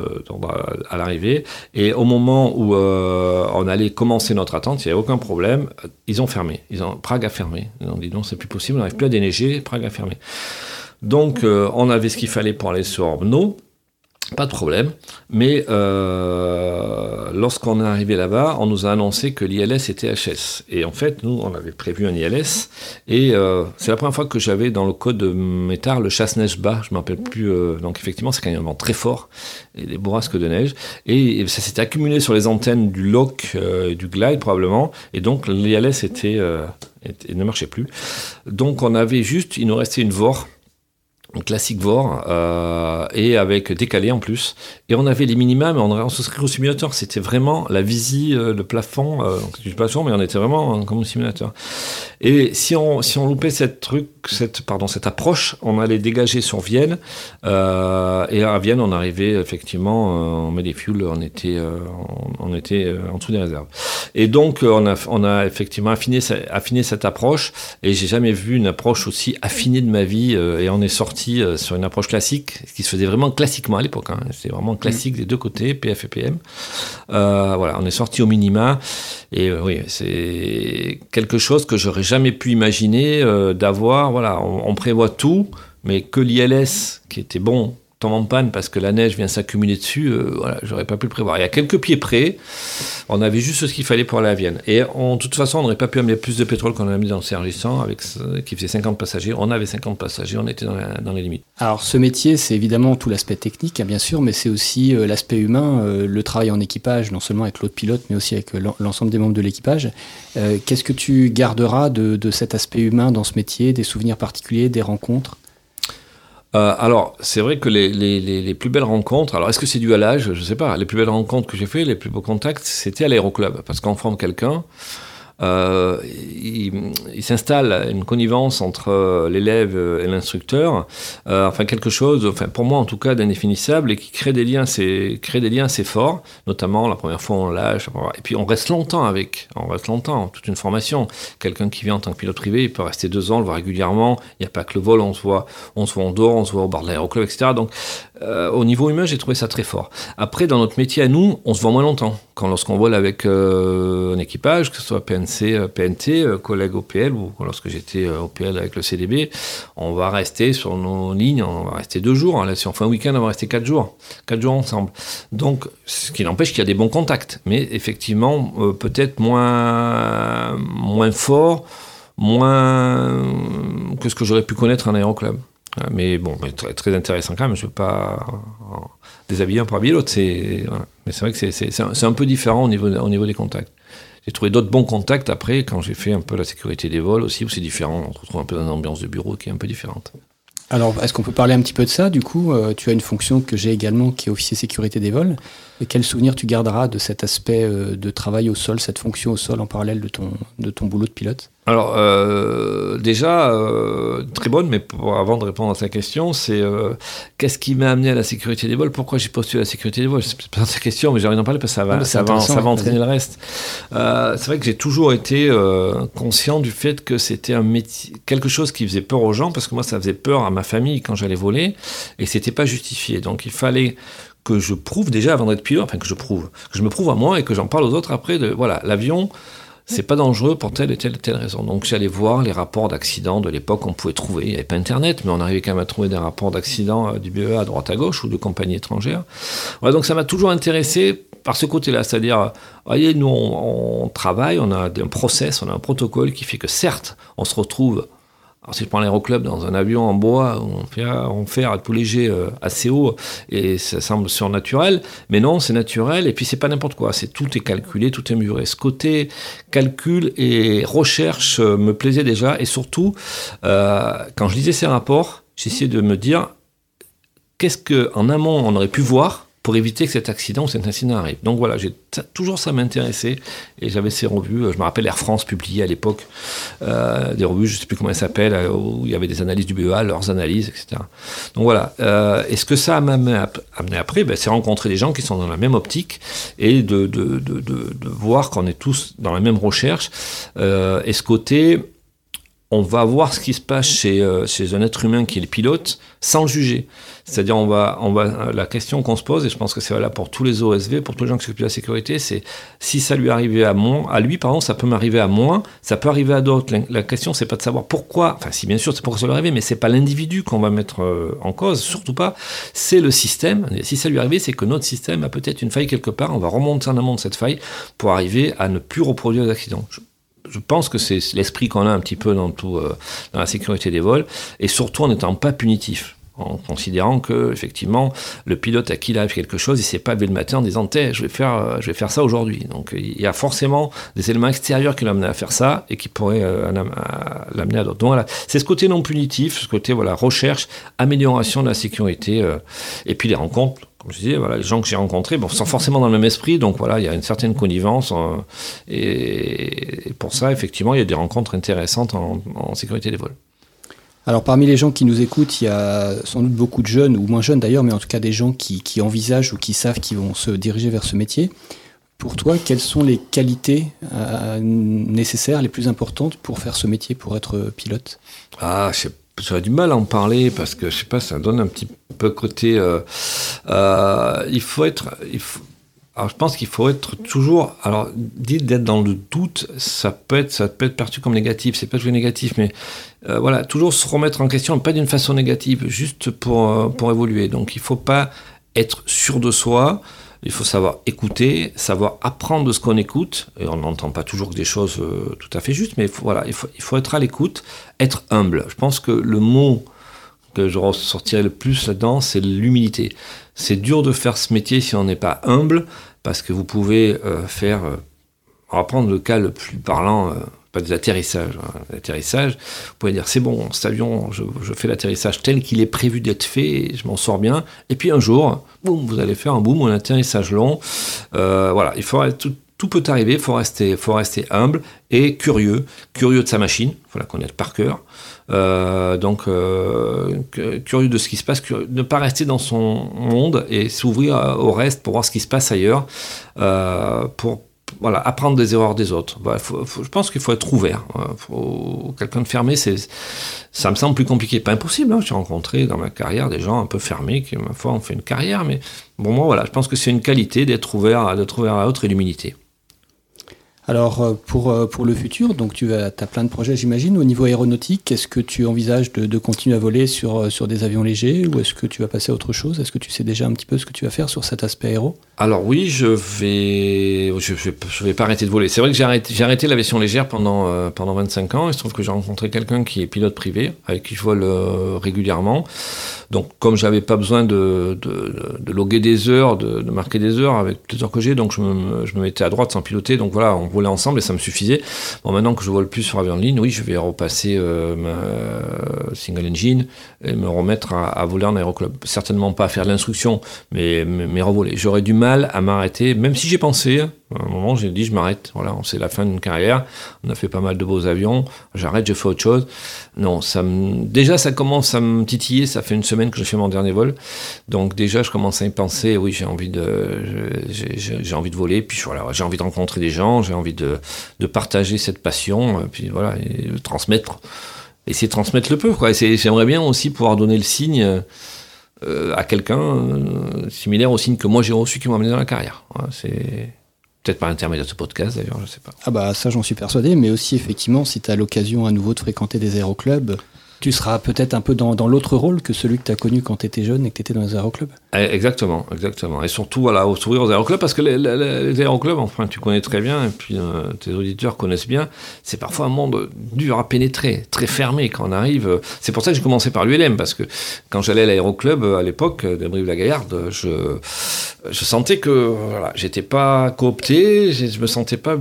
à l'arrivée. Et au moment où euh, on allait commencer notre attente, il n'y avait aucun problème. Ils ont fermé. Ils ont, Prague a fermé. Ils ont dit non, c'est plus possible, on n'arrive plus à déneiger, Prague a fermé. Donc, on avait ce qu'il fallait pour aller sur Orbno. Pas de problème. Mais euh, lorsqu'on est arrivé là-bas, on nous a annoncé que l'ILS était HS. Et en fait, nous, on avait prévu un ILS. Et euh, c'est la première fois que j'avais dans le code de métal le chasse-neige bas. Je ne me rappelle plus. Euh, donc effectivement, c'est quand même un vent très fort et des bourrasques de neige. Et, ça s'était accumulé sur les antennes du lock, du glide probablement. Et donc l'ILS était, était, ne marchait plus. Donc on avait juste, il nous restait une VOR classique VOR euh, et avec décalé en plus. Et on avait les minima mais on, on souscrit au simulateur. C'était vraiment la visi euh, le plafond euh, du plafond mais on était vraiment comme un simulateur. Et si on si on loupait cette truc cette pardon cette approche on allait dégager sur Vienne. Euh, et à Vienne on arrivait effectivement euh, on met des fuels on était on, on, était en dessous des réserves. Et donc on a on a effectivement affiné affiné cette approche. Et j'ai jamais vu une approche aussi affinée de ma vie et on est sorti euh, sur une approche classique, ce qui se faisait vraiment classiquement à l'époque. Hein. C'est vraiment classique des deux côtés, PF et PM. Euh, voilà, on est sorti au minima. Et euh, oui, c'est quelque chose que j'aurais jamais pu imaginer d'avoir. Voilà, on, prévoit tout, mais que l'ILS, qui était bon en panne parce que la neige vient s'accumuler dessus, euh, voilà, j'aurais pas pu le prévoir. Il y a quelques pieds près, on avait juste ce qu'il fallait pour aller à Vienne. Et en toute façon, on n'aurait pas pu amener plus de pétrole qu'on a mis dans le Sergissant, avec qui faisait 50 passagers. On avait 50 passagers, on était dans, les limites. Alors ce métier, c'est évidemment tout l'aspect technique, hein, bien sûr, mais c'est aussi euh, l'aspect humain, euh, le travail en équipage, non seulement avec l'autre pilote, mais aussi avec l'ensemble des membres de l'équipage. Qu'est-ce que tu garderas de cet aspect humain dans ce métier, des souvenirs particuliers, des rencontres? Euh, alors, c'est vrai que les, les, les, plus belles rencontres, alors est-ce que c'est dû à l'âge? Je ne sais pas. Les plus belles rencontres que j'ai fait, les plus beaux contacts, c'était à l'aéroclub. Parce qu'on forme quelqu'un, euh, il, s'installe une connivence entre euh, l'élève et l'instructeur, euh, enfin quelque chose, enfin pour moi en tout cas d'indéfinissable et qui crée des liens, assez, crée des liens assez forts, notamment la première fois on lâche, et puis on reste longtemps avec, on reste longtemps, toute une formation. Quelqu'un qui vient en tant que pilote privé, il peut rester deux ans, le voit régulièrement. Il n'y a pas que le vol, on se voit, on se voit en dehors, on se voit au bar de l'aéroclub, etc. Donc au niveau humain, j'ai trouvé ça très fort. Après, dans notre métier à nous, on se voit moins longtemps quand lorsqu'on vole avec un équipage, que ce soit PNC, PNT, collègue OPL ou lorsque j'étais OPL avec le CDB, on va rester sur nos lignes, on va rester deux jours. Là, si on fait un week-end, on va rester quatre jours, quatre jours ensemble. Donc, ce qui n'empêche qu'il y a des bons contacts, mais effectivement, peut-être moins, moins fort moins que ce que j'aurais pu connaître en aéroclub. Mais bon, très, intéressant quand même. Je ne veux pas déshabiller un pour habiller l'autre. Mais c'est vrai que c'est un, peu différent au niveau, au niveau des contacts. J'ai trouvé d'autres bons contacts après, quand j'ai fait un peu la sécurité des vols aussi, où c'est différent. On se retrouve un peu dans une ambiance de bureau qui est un peu différente. Alors, est-ce qu'on peut parler un petit peu de ça Du coup, euh, tu as une fonction que j'ai également, qui est officier sécurité des vols. Et quel souvenir tu garderas de cet aspect euh, de travail au sol, cette fonction au sol en parallèle de ton, de ton boulot de pilote? Alors euh, déjà euh, très bonne, mais avant de répondre à ta question, c'est qu'est-ce qui m'a amené à la sécurité des vols? Pourquoi j'ai postulé à la sécurité des vols? C'est pas ta question, mais j'ai envie d'en parler parce que ça va, ça va, ça va entraîner le reste. c'est vrai que j'ai toujours été conscient du fait que c'était un métier, quelque chose qui faisait peur aux gens, parce que moi ça faisait peur à ma famille quand j'allais voler, et c'était pas justifié. Donc il fallait que je prouve déjà avant d'être pilote, enfin que je prouve, que je me prouve à moi et que j'en parle aux autres après de voilà, l'avion, c'est pas dangereux pour telle et telle et telle raison. Donc j'allais voir les rapports d'accidents de l'époque qu'on pouvait trouver. Il n'y avait pas Internet, mais on arrivait quand même à trouver des rapports d'accidents euh, du BEA à droite à gauche ou de compagnies étrangères. Voilà, donc ça m'a toujours intéressé par ce côté-là, c'est-à-dire, voyez, nous on, on, travaille, on a un process, on a un protocole qui fait que certes, on se retrouve alors si je prends l'aéroclub dans un avion en bois, on fait, on fait un tout léger assez haut et ça semble surnaturel, mais non, c'est naturel et puis c'est pas n'importe quoi, c'est tout est calculé, tout est mesuré. Ce côté calcul et recherche euh, me plaisait déjà et surtout euh, quand je lisais ces rapports, j'essayais de me dire qu'est-ce que en amont on aurait pu voir pour éviter que cet accident ou cet incident arrive. Donc voilà, j'ai toujours ça m'intéressait et j'avais ces revues. Je me rappelle Air France publiait à l'époque euh, des revues, je ne sais plus comment elles s'appellent, euh, où il y avait des analyses du BEA, leurs analyses, etc. Donc voilà. Euh, et ce que ça m'a amené après, ben, c'est rencontrer des gens qui sont dans la même optique et de, de, de, de voir qu'on est tous dans la même recherche. et ce côté, on va voir ce qui se passe chez, euh, chez un être humain qui est le pilote sans juger. C'est-à-dire, on va, on va, la question qu'on se pose, et je pense que c'est valable pour tous les OSV, pour tous les gens qui s'occupent de la sécurité, c'est si ça lui arrivait à moi, à lui, pardon, ça peut m'arriver à moi, ça peut arriver à d'autres. La, question, c'est pas de savoir pourquoi, enfin, si bien sûr, c'est pourquoi ça lui arrive, mais c'est pas l'individu qu'on va mettre euh, en cause, surtout pas, c'est le système. Et si ça lui arrivait, c'est que notre système a peut-être une faille quelque part, on va remonter en amont de cette faille pour arriver à ne plus reproduire d'accidents je pense que c'est l'esprit qu'on a un petit peu dans, tout, euh, dans la sécurité des vols, et surtout en n'étant pas punitif en considérant que effectivement le pilote à qui il arrive quelque chose, il s'est pas levé le matin en disant je vais faire euh, je vais faire ça aujourd'hui. Donc il y a forcément des éléments extérieurs qui l'amènent à faire ça et qui pourraient euh, l'amener à d'autres. Donc voilà, c'est ce côté non punitif, ce côté voilà recherche, amélioration de la sécurité et puis les rencontres comme je disais, voilà, les gens que j'ai rencontrés bon, sont forcément dans le même esprit, donc voilà, il y a une certaine connivence. Euh, et, pour ça, effectivement, il y a des rencontres intéressantes en, sécurité des vols. Alors parmi les gens qui nous écoutent, il y a sans doute beaucoup de jeunes, ou moins jeunes d'ailleurs, mais en tout cas des gens qui, envisagent ou qui savent qu'ils vont se diriger vers ce métier. Pour toi, quelles sont les qualités euh, nécessaires, les plus importantes pour faire ce métier, pour être pilote? Ah, je sais j'aurais du mal à en parler parce que je sais pas, ça donne un petit peu côté. Euh, euh, il faut être. Alors je pense qu'il faut être toujours. Alors dit d'être dans le doute, ça peut être, ça peut être perçu comme négatif. C'est pas toujours négatif, mais euh, voilà, toujours se remettre en question, pas d'une façon négative, juste pour pour évoluer. Donc il faut pas être sûr de soi. Il faut savoir écouter, savoir apprendre de ce qu'on écoute. Et on n'entend pas toujours des choses euh, tout à fait justes, mais voilà, il faut, faut être à l'écoute, être humble. Je pense que le mot que je ressortirais le plus là-dedans, c'est l'humilité. C'est dur de faire ce métier si on n'est pas humble, parce que vous pouvez euh, faire... Euh, on va prendre le cas le plus parlant pas des atterrissages. Hein. Vous pouvez dire c'est bon, cet avion, je, fais l'atterrissage tel qu'il est prévu d'être fait, je m'en sors bien. Et puis un jour, boum, vous allez faire un boum, un atterrissage long. Euh, voilà, il faut tout, peut arriver, il faut rester, humble et curieux, curieux de sa machine, il faut la connaître par cœur. Euh, donc euh, curieux de ce qui se passe, ne pas rester dans son monde et s'ouvrir au reste pour voir ce qui se passe ailleurs, voilà, apprendre des erreurs des autres. Bah, je pense qu'il faut être ouvert. Faut, quelqu'un de fermé, ça me semble plus compliqué. Pas impossible. Hein. J'ai rencontré dans ma carrière des gens un peu fermés qui, ma foi, ont fait une carrière. Mais bon, moi, voilà, je pense que c'est une qualité d'être ouvert, d'être ouvert à l'autre et l'humilité. Alors euh, pour, euh, pour le futur, donc tu as, plein de projets j'imagine. Au niveau aéronautique, est-ce que tu envisages de, continuer à voler sur, euh, sur des avions légers ou est-ce que tu vas passer à autre chose? Est-ce que tu sais déjà un petit peu ce que tu vas faire sur cet aspect aéro? Alors oui, je vais vais pas arrêter de voler. C'est vrai que j'ai arrêté, arrêté l'aviation légère pendant, pendant 25 ans. Il se trouve que j'ai rencontré quelqu'un qui est pilote privé, avec qui je vole régulièrement. Donc comme j'avais pas besoin de, de, de, loguer des heures, de, marquer des heures avec les heures que j'ai, donc je me, je me mettais à droite sans piloter. Donc voilà, on volait ensemble et ça me suffisait. Bon, maintenant que je vole plus sur avion ligne, oui, je vais repasser euh, ma single engine et me remettre à, voler en aéroclub. Certainement pas à faire l'instruction, mais, mais, revoler. J'aurais du mal à m'arrêter, même si j'ai pensé. Un moment, j'ai dit, je m'arrête. Voilà, c'est la fin d'une carrière. On a fait pas mal de beaux avions. J'arrête, je fais autre chose. Non, ça me... déjà, ça commence à me titiller. Ça fait une semaine que je fais mon dernier vol. Donc, déjà, je commence à y penser. Oui, j'ai envie de, j'ai envie de voler. Puis voilà, j'ai envie de rencontrer des gens. J'ai envie de, de, partager cette passion. Puis voilà, et transmettre. Essayer de transmettre le peu, quoi. J'aimerais bien aussi pouvoir donner le signe. Euh, à quelqu'un euh, similaire au signe que moi j'ai reçu qui m'a amené dans la carrière. c'est Peut-être par l'intermédiaire de ce podcast d'ailleurs, je ne sais pas. Ah bah ça j'en suis persuadé, mais aussi effectivement si tu as l'occasion à nouveau de fréquenter des aéroclubs, tu seras peut-être un peu dans, l'autre rôle que celui que tu as connu quand tu étais jeune et que tu étais dans les aéroclubs. Eh, exactement, exactement. Et surtout, voilà, au sourire aux aéroclubs, parce que les, aéroclubs, enfin, tu connais très bien, et puis euh, tes auditeurs connaissent bien, c'est parfois un monde dur à pénétrer, très fermé quand on arrive. C'est pour ça que j'ai commencé par l'ULM, parce que quand j'allais à l'aéroclub à l'époque, de Brive-la-Gaillarde, je, je sentais que voilà, j'étais pas coopté, je me sentais pas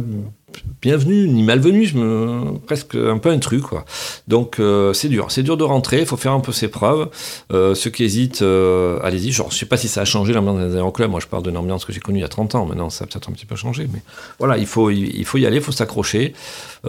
bienvenue ni malvenue, je me presque un peu intrus quoi. Donc euh, c'est dur, c'est dur de rentrer, il faut faire un peu ses preuves. Euh, ceux qui hésitent, euh, allez-y. Je ne sais pas si ça a changé l'ambiance des aéroclubs. Moi, je parle d'une ambiance que j'ai connue il y a 30 ans. Maintenant, ça a peut-être un petit peu changé, mais voilà, il faut il faut y aller, il faut s'accrocher.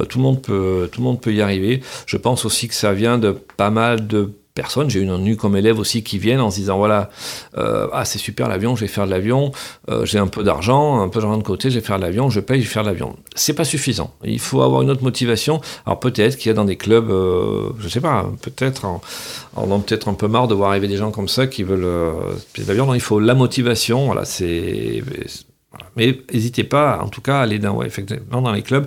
tout le monde peut tout le monde peut y arriver. Je pense aussi que ça vient de pas mal de personnes. J'ai eu comme élève aussi qui viennent en se disant voilà, euh, ah c'est super l'avion, je vais faire de l'avion, euh, j'ai un peu d'argent, un peu d'argent de côté, je vais faire de l'avion, je paye, je vais faire de l'avion. C'est pas suffisant. Il faut avoir une autre motivation. Alors peut-être qu'il y a dans des clubs, euh, je sais pas, peut-être en, en peut-être un peu marre de voir arriver des gens comme ça qui veulent euh, l'avion. Non, il faut la motivation. Voilà, c'est mais n'hésitez pas, en tout cas, à aller dans, effectivement, dans les clubs.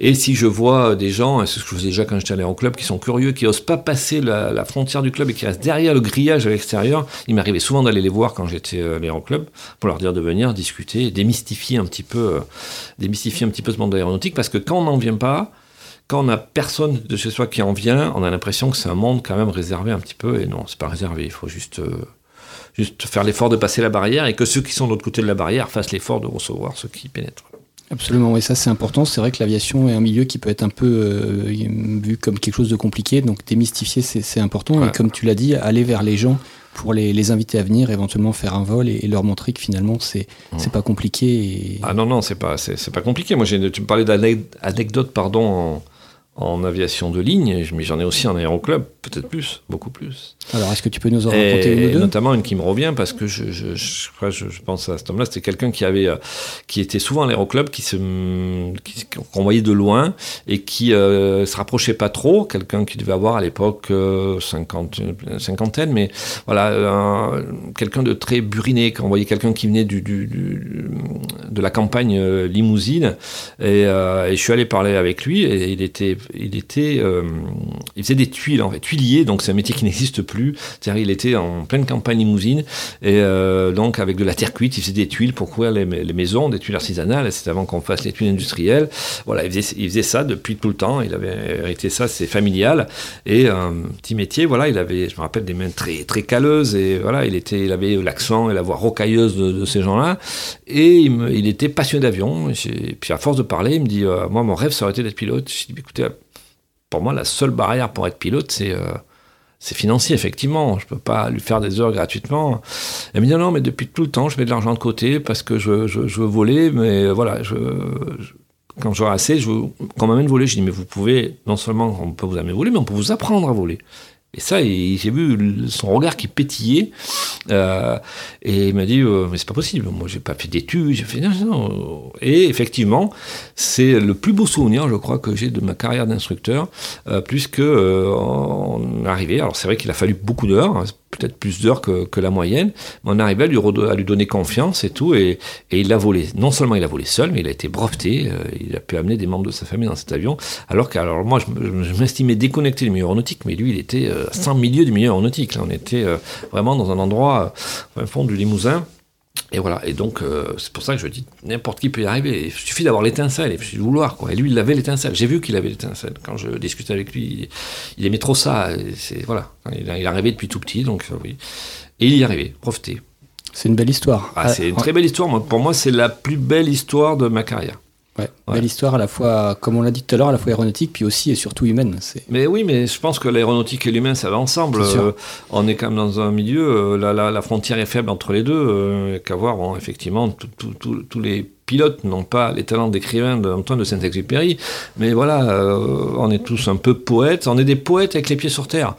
Et si je vois des gens, c'est ce que je faisais déjà quand j'étais allé en club, qui sont curieux, qui n'osent pas passer la, frontière du club et qui restent derrière le grillage à l'extérieur, il m'arrivait souvent d'aller les voir quand j'étais euh, allé en club pour leur dire de venir discuter, démystifier un petit peu, euh, démystifier un petit peu ce monde aéronautique, parce que quand on n'en vient pas, quand on n'a personne de chez soi qui en vient, on a l'impression que c'est un monde quand même réservé un petit peu, et non, c'est pas réservé, il faut juste. Euh, juste faire l'effort de passer la barrière et que ceux qui sont de l'autre côté de la barrière fassent l'effort de recevoir ceux qui pénètrent. Absolument, et ça c'est important. C'est vrai que l'aviation est un milieu qui peut être un peu euh, vu comme quelque chose de compliqué, donc démystifier c'est important. Et comme tu l'as dit, aller vers les gens pour les, les, inviter à venir, éventuellement faire un vol et, leur montrer que finalement c'est c'est pas compliqué. Et... Ah non non c'est pas c'est pas compliqué. Moi tu me parlais d'anecdotes pardon en, en aviation de ligne, mais j'en ai aussi en aéroclub, peut-être plus, beaucoup plus. Alors, est-ce que tu peux nous en raconter une ou deux? Notamment une qui me revient parce que je, je, je, je pense à cet homme-là, c'était quelqu'un qui avait, euh, qui était souvent à l'aéroclub, qui se, qu'on voyait de loin et qui euh, se rapprochait pas trop. Quelqu'un qui devait avoir à l'époque euh, 50, cinquantaine, mais voilà, quelqu'un de très buriné. Quand on voyait quelqu'un qui venait du, du, du, de la campagne euh, limousine, et, euh, et je suis allé parler avec lui et il était il était, euh, il faisait des tuiles, en fait, tuilier, donc c'est un métier qui n'existe plus. C'est-à-dire, il était en pleine campagne limousine, et euh, donc avec de la terre cuite, il faisait des tuiles pour couvrir les, maisons, des tuiles artisanales. C'est avant qu'on fasse les tuiles industrielles. Voilà, il faisait, ça depuis tout le temps. Il avait hérité ça, c'est familial. Et un petit métier, voilà, il avait, je me rappelle, des mains très très calleuses, et voilà, il était, il avait l'accent et la voix rocailleuse de, ces gens-là. Et il, était passionné d'avion. Puis à force de parler, il me dit, euh, moi, mon rêve, ça aurait été d'être pilote. Je dis, écoutez, pour moi, la seule barrière pour être pilote, c'est euh, financier, effectivement. Je ne peux pas lui faire des heures gratuitement. Elle me dit non, mais depuis tout le temps, je mets de l'argent de côté parce que je, je, veux voler, mais voilà, je, quand j'aurai assez, veux qu'on m'amène voler. Je dis, mais vous pouvez, non seulement on peut vous amener voler, mais on peut vous apprendre à voler. Et ça, j'ai vu son regard qui pétillait. Euh, et il m'a dit, euh, mais c'est pas possible, moi j'ai pas fait d'études, j'ai fait non. Et effectivement, c'est le plus beau souvenir, je crois, que j'ai de ma carrière d'instructeur, euh, puisque on est arrivé. Alors c'est vrai qu'il a fallu beaucoup d'heures, hein, peut-être plus d'heures que, la moyenne, mais on arrivé à lui, à lui donner confiance et tout, et, et, il a volé. Non seulement il a volé seul, mais il a été breveté, il a pu amener des membres de sa famille dans cet avion, alors que alors moi je, je m'estimais déconnecté du milieu aéronautique, mais lui il était 100 milieu du milieu aéronautique. Là, on était vraiment dans un endroit au fond du Limousin. Et voilà, et donc euh, c'est pour ça que je dis n'importe qui peut y arriver. Il suffit d'avoir l'étincelle, il suffit de vouloir quoi. Et lui, il avait l'étincelle. J'ai vu qu'il avait l'étincelle quand je discutais avec lui. Il, aimait trop ça. C'est voilà, il, il arrivé depuis tout petit, donc euh, oui. Et il y arrivait, profiter. C'est une belle histoire. Ah, c'est une très belle histoire. pour moi, c'est la plus belle histoire de ma carrière. Ouais, belle histoire à la fois, comme on l'a dit tout à l'heure, à la fois aéronautique, puis aussi et surtout humaine. Mais oui, mais je pense que l'aéronautique et l'humain, ça va ensemble. Euh, on est quand même dans un milieu, euh, la, la, la, frontière est faible entre les deux. Euh, Qu'à voir, bon, effectivement, tous les pilotes n'ont pas les talents d'écrivain d'Antoine de Saint-Exupéry, mais voilà, euh, on est tous un peu poètes, on est des poètes avec les pieds sur terre.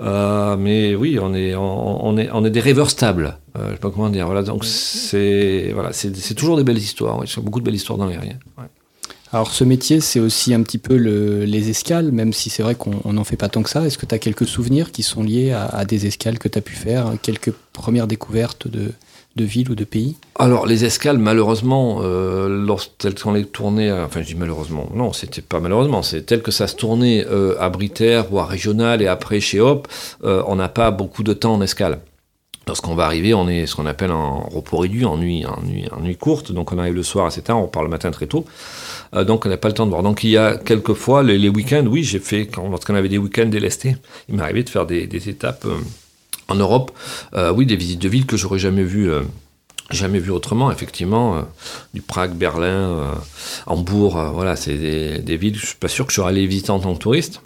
Euh, mais oui, on est, des rêveurs stables. Euh, je sais pas comment dire. Voilà, donc c'est voilà, c'est toujours des belles histoires. Il y a beaucoup de belles histoires dans. Ouais. Alors ce métier, c'est aussi un petit peu le, les escales, même si c'est vrai qu'on n'en fait pas tant que ça. Est-ce que tu as quelques souvenirs qui sont liés à, à des escales que tu as pu faire, quelques premières découvertes de, de villes ou de pays Alors, les escales, malheureusement, euh, lorsqu'elles qu'on les tournait, enfin, je dis malheureusement, non, c'était pas malheureusement, c'est tel que ça se tournait euh, à Briter ou à Régional et après chez Hop, euh, on n'a pas beaucoup de temps en escale. Lorsqu'on va arriver, on est ce qu'on appelle en repos réduit, en nuit, en nuit, en nuit courte. Donc on arrive le soir 7 heures, on part le matin très tôt. Euh, donc on n'a pas le temps de voir. Donc il y a quelques fois, les, week-ends, oui, j'ai fait, lorsqu'on avait des week-ends délestés, il arrivé de faire des, étapes en Europe. Euh, oui, des visites de villes que j'aurais jamais vues. Euh, vu autrement, effectivement, euh, du Prague, Berlin, Hambourg, voilà, c'est des, des, villes, je suis pas sûr que je serais allé visiter en tant que touriste,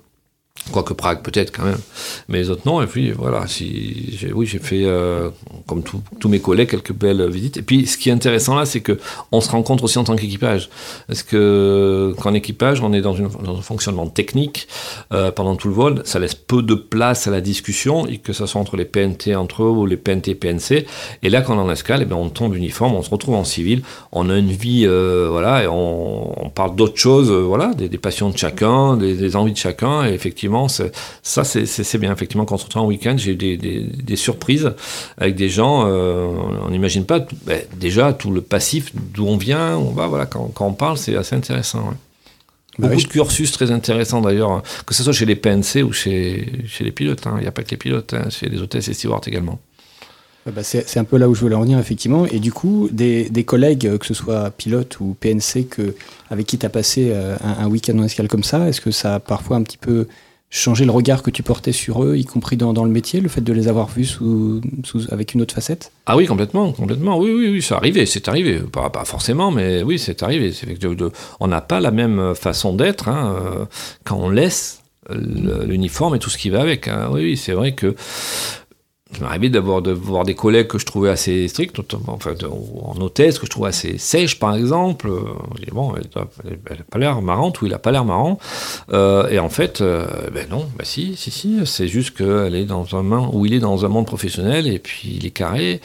quoique Prague peut-être quand même, mais les autres non. Et puis voilà, si oui, j'ai fait euh, comme tous mes collègues quelques belles visites. Et puis ce qui est intéressant là, c'est que on se rencontre aussi en tant qu'équipage, parce que qu'en équipage, on est dans, un fonctionnement technique euh, pendant tout le vol, ça laisse peu de place à la discussion, que ce soit entre les PNT entre eux ou les PNT PNC. Et là, quand on est en escale, et bien, on tombe uniforme, on se retrouve en civil, on a une vie, euh, voilà, et on, on parle d'autres choses, voilà, des, des, passions de chacun, des, des envies de chacun, et effectivement ça c'est bien. Effectivement, quand on se retrouve en week-end, j'ai eu des, des, des, surprises avec des gens, euh, on n'imagine pas ben, déjà tout le passif, d'où on vient, on va, voilà, quand, quand on parle, c'est assez intéressant. Ouais. Beaucoup bah oui, de cursus très intéressants d'ailleurs, hein, que ce soit chez les PNC ou chez, chez les pilotes. Hein. Il n'y a pas que les pilotes, hein, chez les hôtesses et stewards également. Bah c'est un peu là où je voulais en venir, effectivement. Et du coup, des, des collègues, que ce soit pilote ou PNC, que, avec qui tu as passé euh, un, un week-end en escale comme ça, est-ce que ça a parfois un petit peu changer le regard que tu portais sur eux, y compris dans, dans le métier, le fait de les avoir vus sous, sous, avec une autre facette? Ah oui, complètement, complètement. Oui, oui, oui, c'est arrivé, c'est arrivé. Pas, pas, forcément, mais oui, c'est arrivé. De, de, on n'a pas la même façon d'être hein, euh, quand on laisse l'uniforme et tout ce qui va avec. Hein. Oui, oui c'est vrai que m'est arrivé d'avoir de voir des collègues que je trouvais assez stricts, enfin, de, en hôtesse, que je trouvais assez sèche, par exemple. Et bon, elle n'a pas l'air marrante ou il n'a pas l'air marrant. Euh, et en fait, euh, ben non, ben si, si, si. C'est juste qu'elle est dans un monde où il est dans un monde professionnel et puis il est carré.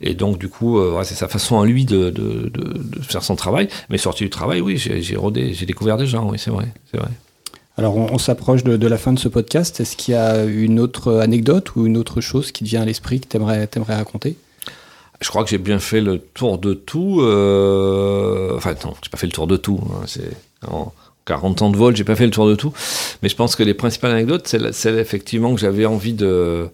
Et donc, du coup, euh, c'est sa façon à lui de, de, de, de, faire son travail. Mais sorti du travail, oui, j'ai rodé, j'ai découvert des gens, oui, c'est vrai, c'est vrai. Alors, on, s'approche de, la fin de ce podcast. Est-ce qu'il y a une autre anecdote ou une autre chose qui te vient à l'esprit que tu aimerais, aimerais, raconter? Je crois que j'ai bien fait le tour de tout. Euh... Enfin, non, j'ai pas fait le tour de tout. Hein. C'est. 40 ans de vol, j'ai pas fait le tour de tout, mais je pense que les principales anecdotes, c'est celles effectivement que j'avais envie de,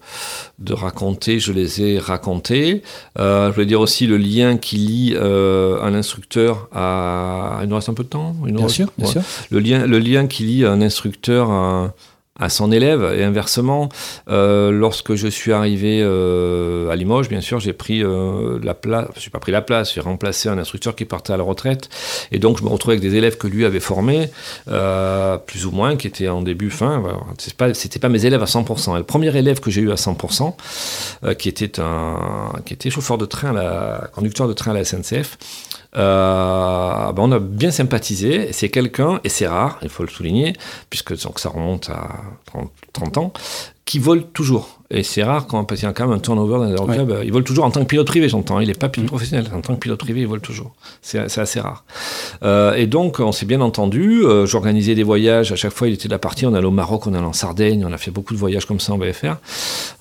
de raconter, je les ai racontées. Euh, je voulais dire aussi le lien qui lie euh, un instructeur à... Il nous reste un peu de temps? Bien sûr, bien ouais. sûr. Le lien, le lien qui lie un instructeur à à son élève et inversement euh, lorsque je suis arrivé euh, à Limoges bien sûr j'ai pris euh, la place j'ai pas pris la place j'ai remplacé un instructeur qui partait à la retraite et donc je me retrouvais avec des élèves que lui avait formés plus ou moins qui étaient en début fin c'est pas c'était pas mes élèves à 100% et le premier élève que j'ai eu à 100% euh, qui était un qui était chauffeur de train la conducteur de train à la SNCF ben on a bien sympathisé. C'est quelqu'un, et c'est rare, il faut le souligner, puisque ça remonte à 30, 30 ans, qui vole toujours. Et c'est rare quand, parce qu'il y a quand même un turnover dans les. Ouais. Ils volent toujours en tant que pilote privé, j'entends. Il n'est pas pilote mmh. professionnel. En tant que pilote privé, ils volent toujours. C'est assez rare. Euh, et donc, on s'est bien entendu. Euh, J'organisais des voyages. À chaque fois, il était de la partie. On allait au Maroc, on allait en Sardaigne. On a fait beaucoup de voyages comme ça en VFR.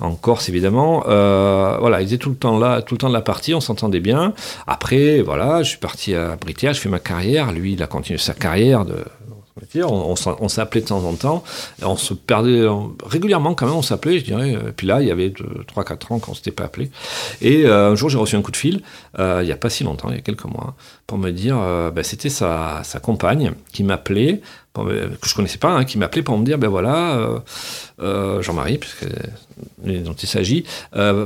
En Corse, évidemment. Euh, voilà, il était tout le temps là, tout le temps de la partie. On s'entendait bien. Après, voilà, je suis parti à Britia. Je fais ma carrière. Lui, il a continué sa carrière de on, s'appelait de temps en temps, on se perdait régulièrement quand même, on s'appelait, je dirais. Et puis là, il y avait 3-4 ans qu'on ne s'était pas appelé. Et euh, un jour, j'ai reçu un coup de fil, euh, il n'y a pas si longtemps, il y a quelques mois, pour me dire, euh, ben, c'était sa, compagne qui m'appelait, que je connaissais pas, hein, qui m'appelait pour me dire, ben voilà, Jean-Marie, puisque dont il s'agit,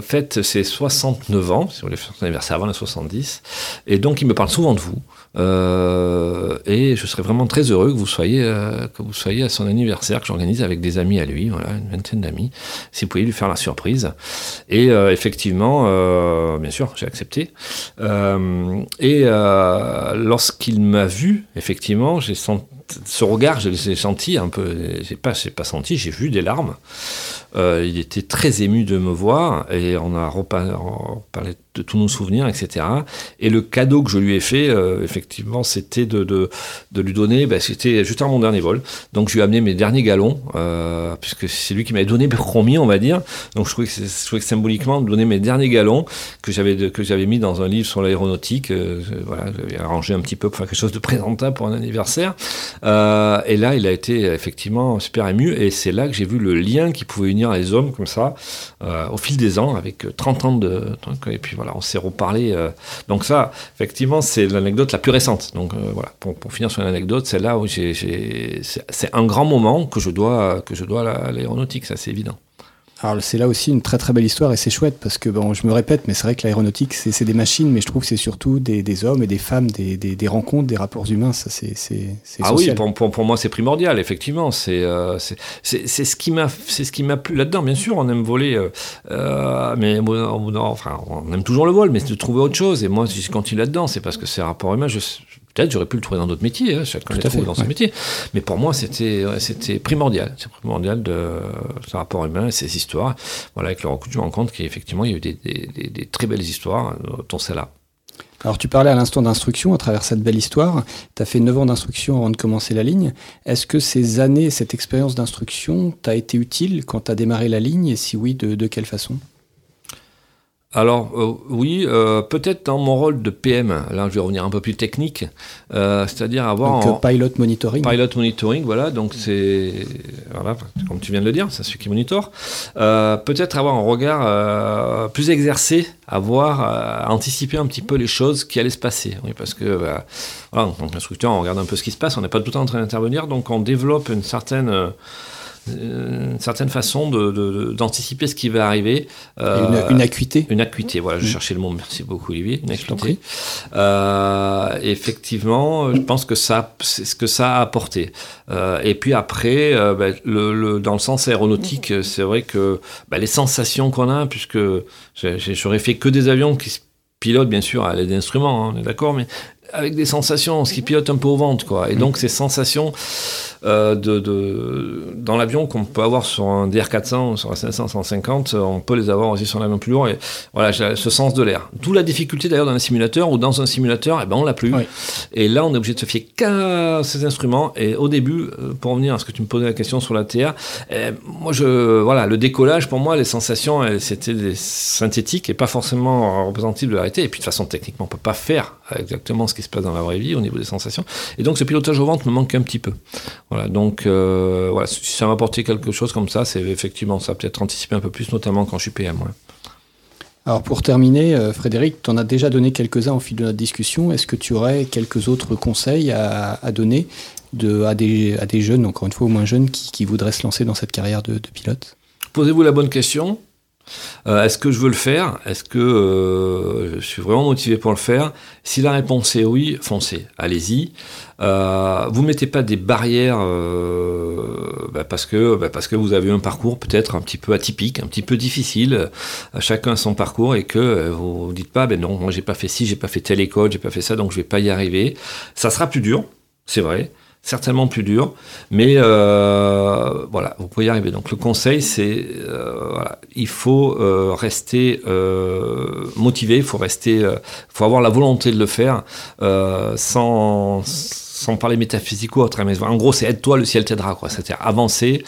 fête ses 69 ans, si vous voulez faire son anniversaire avant les 70, et donc il me parle souvent de vous. Euh, et je serais vraiment très heureux que vous soyez, euh, que vous soyez à son anniversaire, que j'organise avec des amis à lui, voilà, une vingtaine d'amis, si vous pouvez lui faire la surprise. Et euh, effectivement, bien sûr, j'ai accepté. Et lorsqu'il m'a vu, effectivement, j'ai senti ce regard, je l'ai senti un peu, j'ai pas, pas senti, j'ai vu des larmes. Euh, il était très ému de me voir et on a reparlé, de tous nos souvenirs, etc. Et le cadeau que je lui ai fait, euh, effectivement, c'était de, lui donner, ben, c'était juste avant mon dernier vol. Donc je lui ai amené mes derniers galons, euh, puisque c'est lui qui m'avait donné promis, on va dire. Donc je trouvais que, symboliquement, de donner mes derniers galons que j'avais que j'avais mis dans un livre sur l'aéronautique. Voilà, j'avais arrangé un petit peu pour faire quelque chose de présentable pour un anniversaire. Euh, et là, il a été effectivement super ému. Et c'est là que j'ai vu le lien qui pouvait unir les hommes comme ça, euh, au fil des ans, avec 30 ans de Et puis voilà, on s'est reparlé. Euh. donc ça, effectivement, c'est l'anecdote la plus récente. Donc euh, voilà, pour, pour, finir sur une anecdote, c'est là où j'ai, c'est un grand moment que je dois, que je dois à l'aéronautique, ça c'est évident. Alors c'est là aussi une très très belle histoire et c'est chouette parce que bon, je me répète, mais c'est vrai que l'aéronautique c'est des machines, mais je trouve que c'est surtout des, des, hommes et des femmes, des, des, des, rencontres, des rapports humains. Ça c'est ah oui, pour, pour, pour moi c'est primordial effectivement. C'est euh, c'est ce qui m'a c'est ce qui m'a plu là-dedans. Bien sûr, on aime voler, euh, euh mais enfin on aime toujours le vol, mais de trouver autre chose. Et moi, si je continue là-dedans, c'est parce que c'est rapport humain. Je, Peut-être j'aurais pu le trouver dans d'autres métiers, hein, chacun le trouve dans son métier. Mais pour moi, c'était c'était primordial. C'est primordial de ce rapport humain et ces histoires. Voilà, avec le recul, je me rends compte qu'effectivement, il y a eu des, des, des, très belles histoires, dont celle-là. Alors tu parlais à l'instant d'instruction à travers cette belle histoire. Tu as fait 9 ans d'instruction avant de commencer la ligne. Est-ce que ces années, cette expérience d'instruction t'a été utile quand tu as démarré la ligne? Et si oui, de, de quelle façon? Alors euh, oui, euh, peut-être dans mon rôle de PM, là je vais revenir un peu plus technique, euh, c'est-à-dire avoir... Donc pilot monitoring. Pilot monitoring, voilà, donc c'est... Voilà, comme tu viens de le dire, c'est celui qui monitore. peut-être avoir un regard plus exercé, avoir anticiper un petit peu les choses qui allaient se passer. Oui, parce que, bah, voilà, en tant qu'instructeur, on regarde un peu ce qui se passe, on n'est pas tout le temps en train d'intervenir, donc on développe une certaine euh, une certaine façon d'anticiper de, ce qui va arriver. Euh, une, acuité. Une acuité, voilà, je mm. cherchais le mot, merci beaucoup Olivier, une acuité. Euh, effectivement, je pense que ça, c'est ce que ça a apporté. Euh, et puis après, euh, ben, le, le, dans le sens aéronautique, c'est vrai que ben, les sensations qu'on a, puisque j'aurais fait que des avions qui se pilotent bien sûr à l'aide d'instruments, hein, on est d'accord, mais avec des sensations, ce qui pilote un peu au ventre, quoi. Et mm. donc ces sensations euh, de, de, dans l'avion qu'on peut avoir sur un DR400, sur un 500, 150, on peut les avoir aussi sur un avion plus lourd. Et voilà, ce sens de l'air. D'où la difficulté d'ailleurs dans un simulateur ou dans un simulateur, eh ben on l'a plus. Et là, on est obligé de se fier qu'à ces instruments. Et au début, euh, pour revenir à ce que tu me posais la question sur la TR, eh, moi je voilà, le décollage pour moi, les sensations, c'était synthétiques et pas forcément représentatives de la réalité. Et puis de toute façon, techniquement, on peut pas faire exactement ce qui se passe dans la vraie vie au niveau des sensations. Et donc ce pilotage au ventre me manque un petit peu. Voilà, donc euh, voilà, ça m'a apporté quelque chose comme ça, c'est effectivement ça peut-être anticiper un peu plus, notamment quand je suis PM. Alors pour terminer, euh, Frédéric, tu en as déjà donné quelques-uns au fil de notre discussion. Est-ce que tu aurais quelques autres conseils à, donner de, à, des, à, des, jeunes, encore une fois, ou moins jeunes, qui, voudraient se lancer dans cette carrière de pilote? Posez-vous la bonne question. Euh, est-ce que je veux le faire? Est-ce que euh, je suis vraiment motivé pour le faire? Si la réponse est oui, foncez, allez-y. Euh, vous mettez pas des barrières euh, bah parce que bah parce que vous avez un parcours peut-être un petit peu atypique, un petit peu difficile. chacun son parcours et que vous, vous dites pas ben non, moi j'ai pas fait ci, j'ai pas fait telle école, j'ai pas fait ça, donc je vais pas y arriver. Ça sera plus dur, c'est vrai certainement plus dur, mais euh, voilà, vous pouvez y arriver. Donc le conseil, c'est euh, voilà, il faut euh, rester motivé, il faut rester, faut avoir la volonté de le faire sans sans parler métaphysique ou autre, hein, mais en gros, c'est aide-toi, le ciel t'aidera, quoi. C'est-à-dire avancer,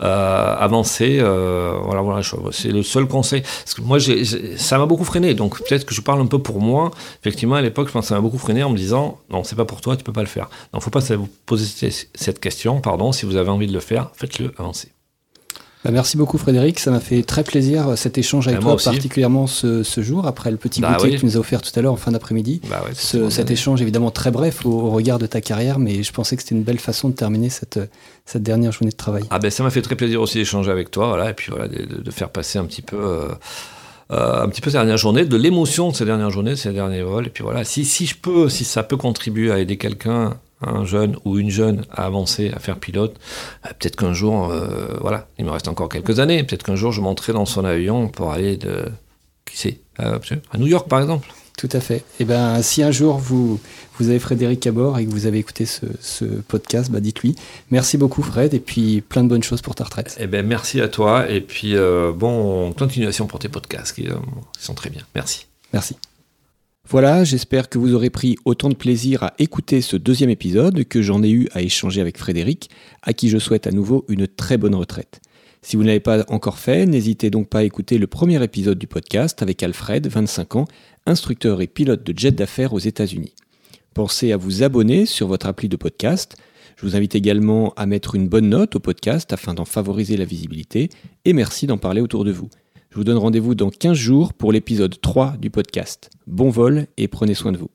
euh, avancer, euh, voilà, voilà, c'est le seul conseil. Parce que moi, ça m'a beaucoup freiné, donc peut-être que je parle un peu pour moi. Effectivement, à l'époque, je pense que ça m'a beaucoup freiné en me disant, non, c'est pas pour toi, tu peux pas le faire. Donc, faut pas vous poser cette question, pardon, si vous avez envie de le faire, faites-le, avancez. Bah, merci beaucoup Frédéric, ça m'a fait très plaisir euh, cet échange avec bah, toi, particulièrement ce, jour, après le petit bah goûter que tu nous as offert tout à l'heure en fin d'après-midi. cet échange évidemment très bref au, regard de ta carrière, mais je pensais que c'était une belle façon de terminer cette, cette dernière journée de travail. Ah ben ça m'a fait très plaisir aussi d'échanger avec toi, voilà, et puis voilà, de, faire passer un petit peu... Euh, euh, un petit peu ces dernières journées, de l'émotion de ces dernières journées, de ces derniers vols. Et puis voilà, si, si je peux, si ça peut contribuer à aider quelqu'un un jeune ou une jeune à avancer, à faire pilote, euh, peut-être qu'un jour, euh, voilà, il me reste encore quelques années, peut-être qu'un jour je monterai dans son avion pour aller de, qui sait, à, New York par exemple. Tout à fait. Et eh ben, si un jour vous, vous avez Frédéric à bord et que vous avez écouté ce, podcast, bah dites-lui. Merci beaucoup Fred et puis plein de bonnes choses pour ta retraite. Eh ben, merci à toi et puis euh, bon continuation pour tes podcasts qui sont très bien. Merci. Merci. Voilà, j'espère que vous aurez pris autant de plaisir à écouter ce deuxième épisode que j'en ai eu à échanger avec Frédéric, à qui je souhaite à nouveau une très bonne retraite. Si vous n'avez pas encore fait, n'hésitez donc pas à écouter le premier épisode du podcast avec Alfred, 25 ans, instructeur et pilote de jet d'affaires aux États-Unis. Pensez à vous abonner sur votre appli de podcast. Je vous invite également à mettre une bonne note au podcast afin d'en favoriser la visibilité et merci d'en parler autour de vous. Je vous donne rendez-vous dans 15 jours pour l'épisode 3 du podcast. Bon vol et prenez soin de vous.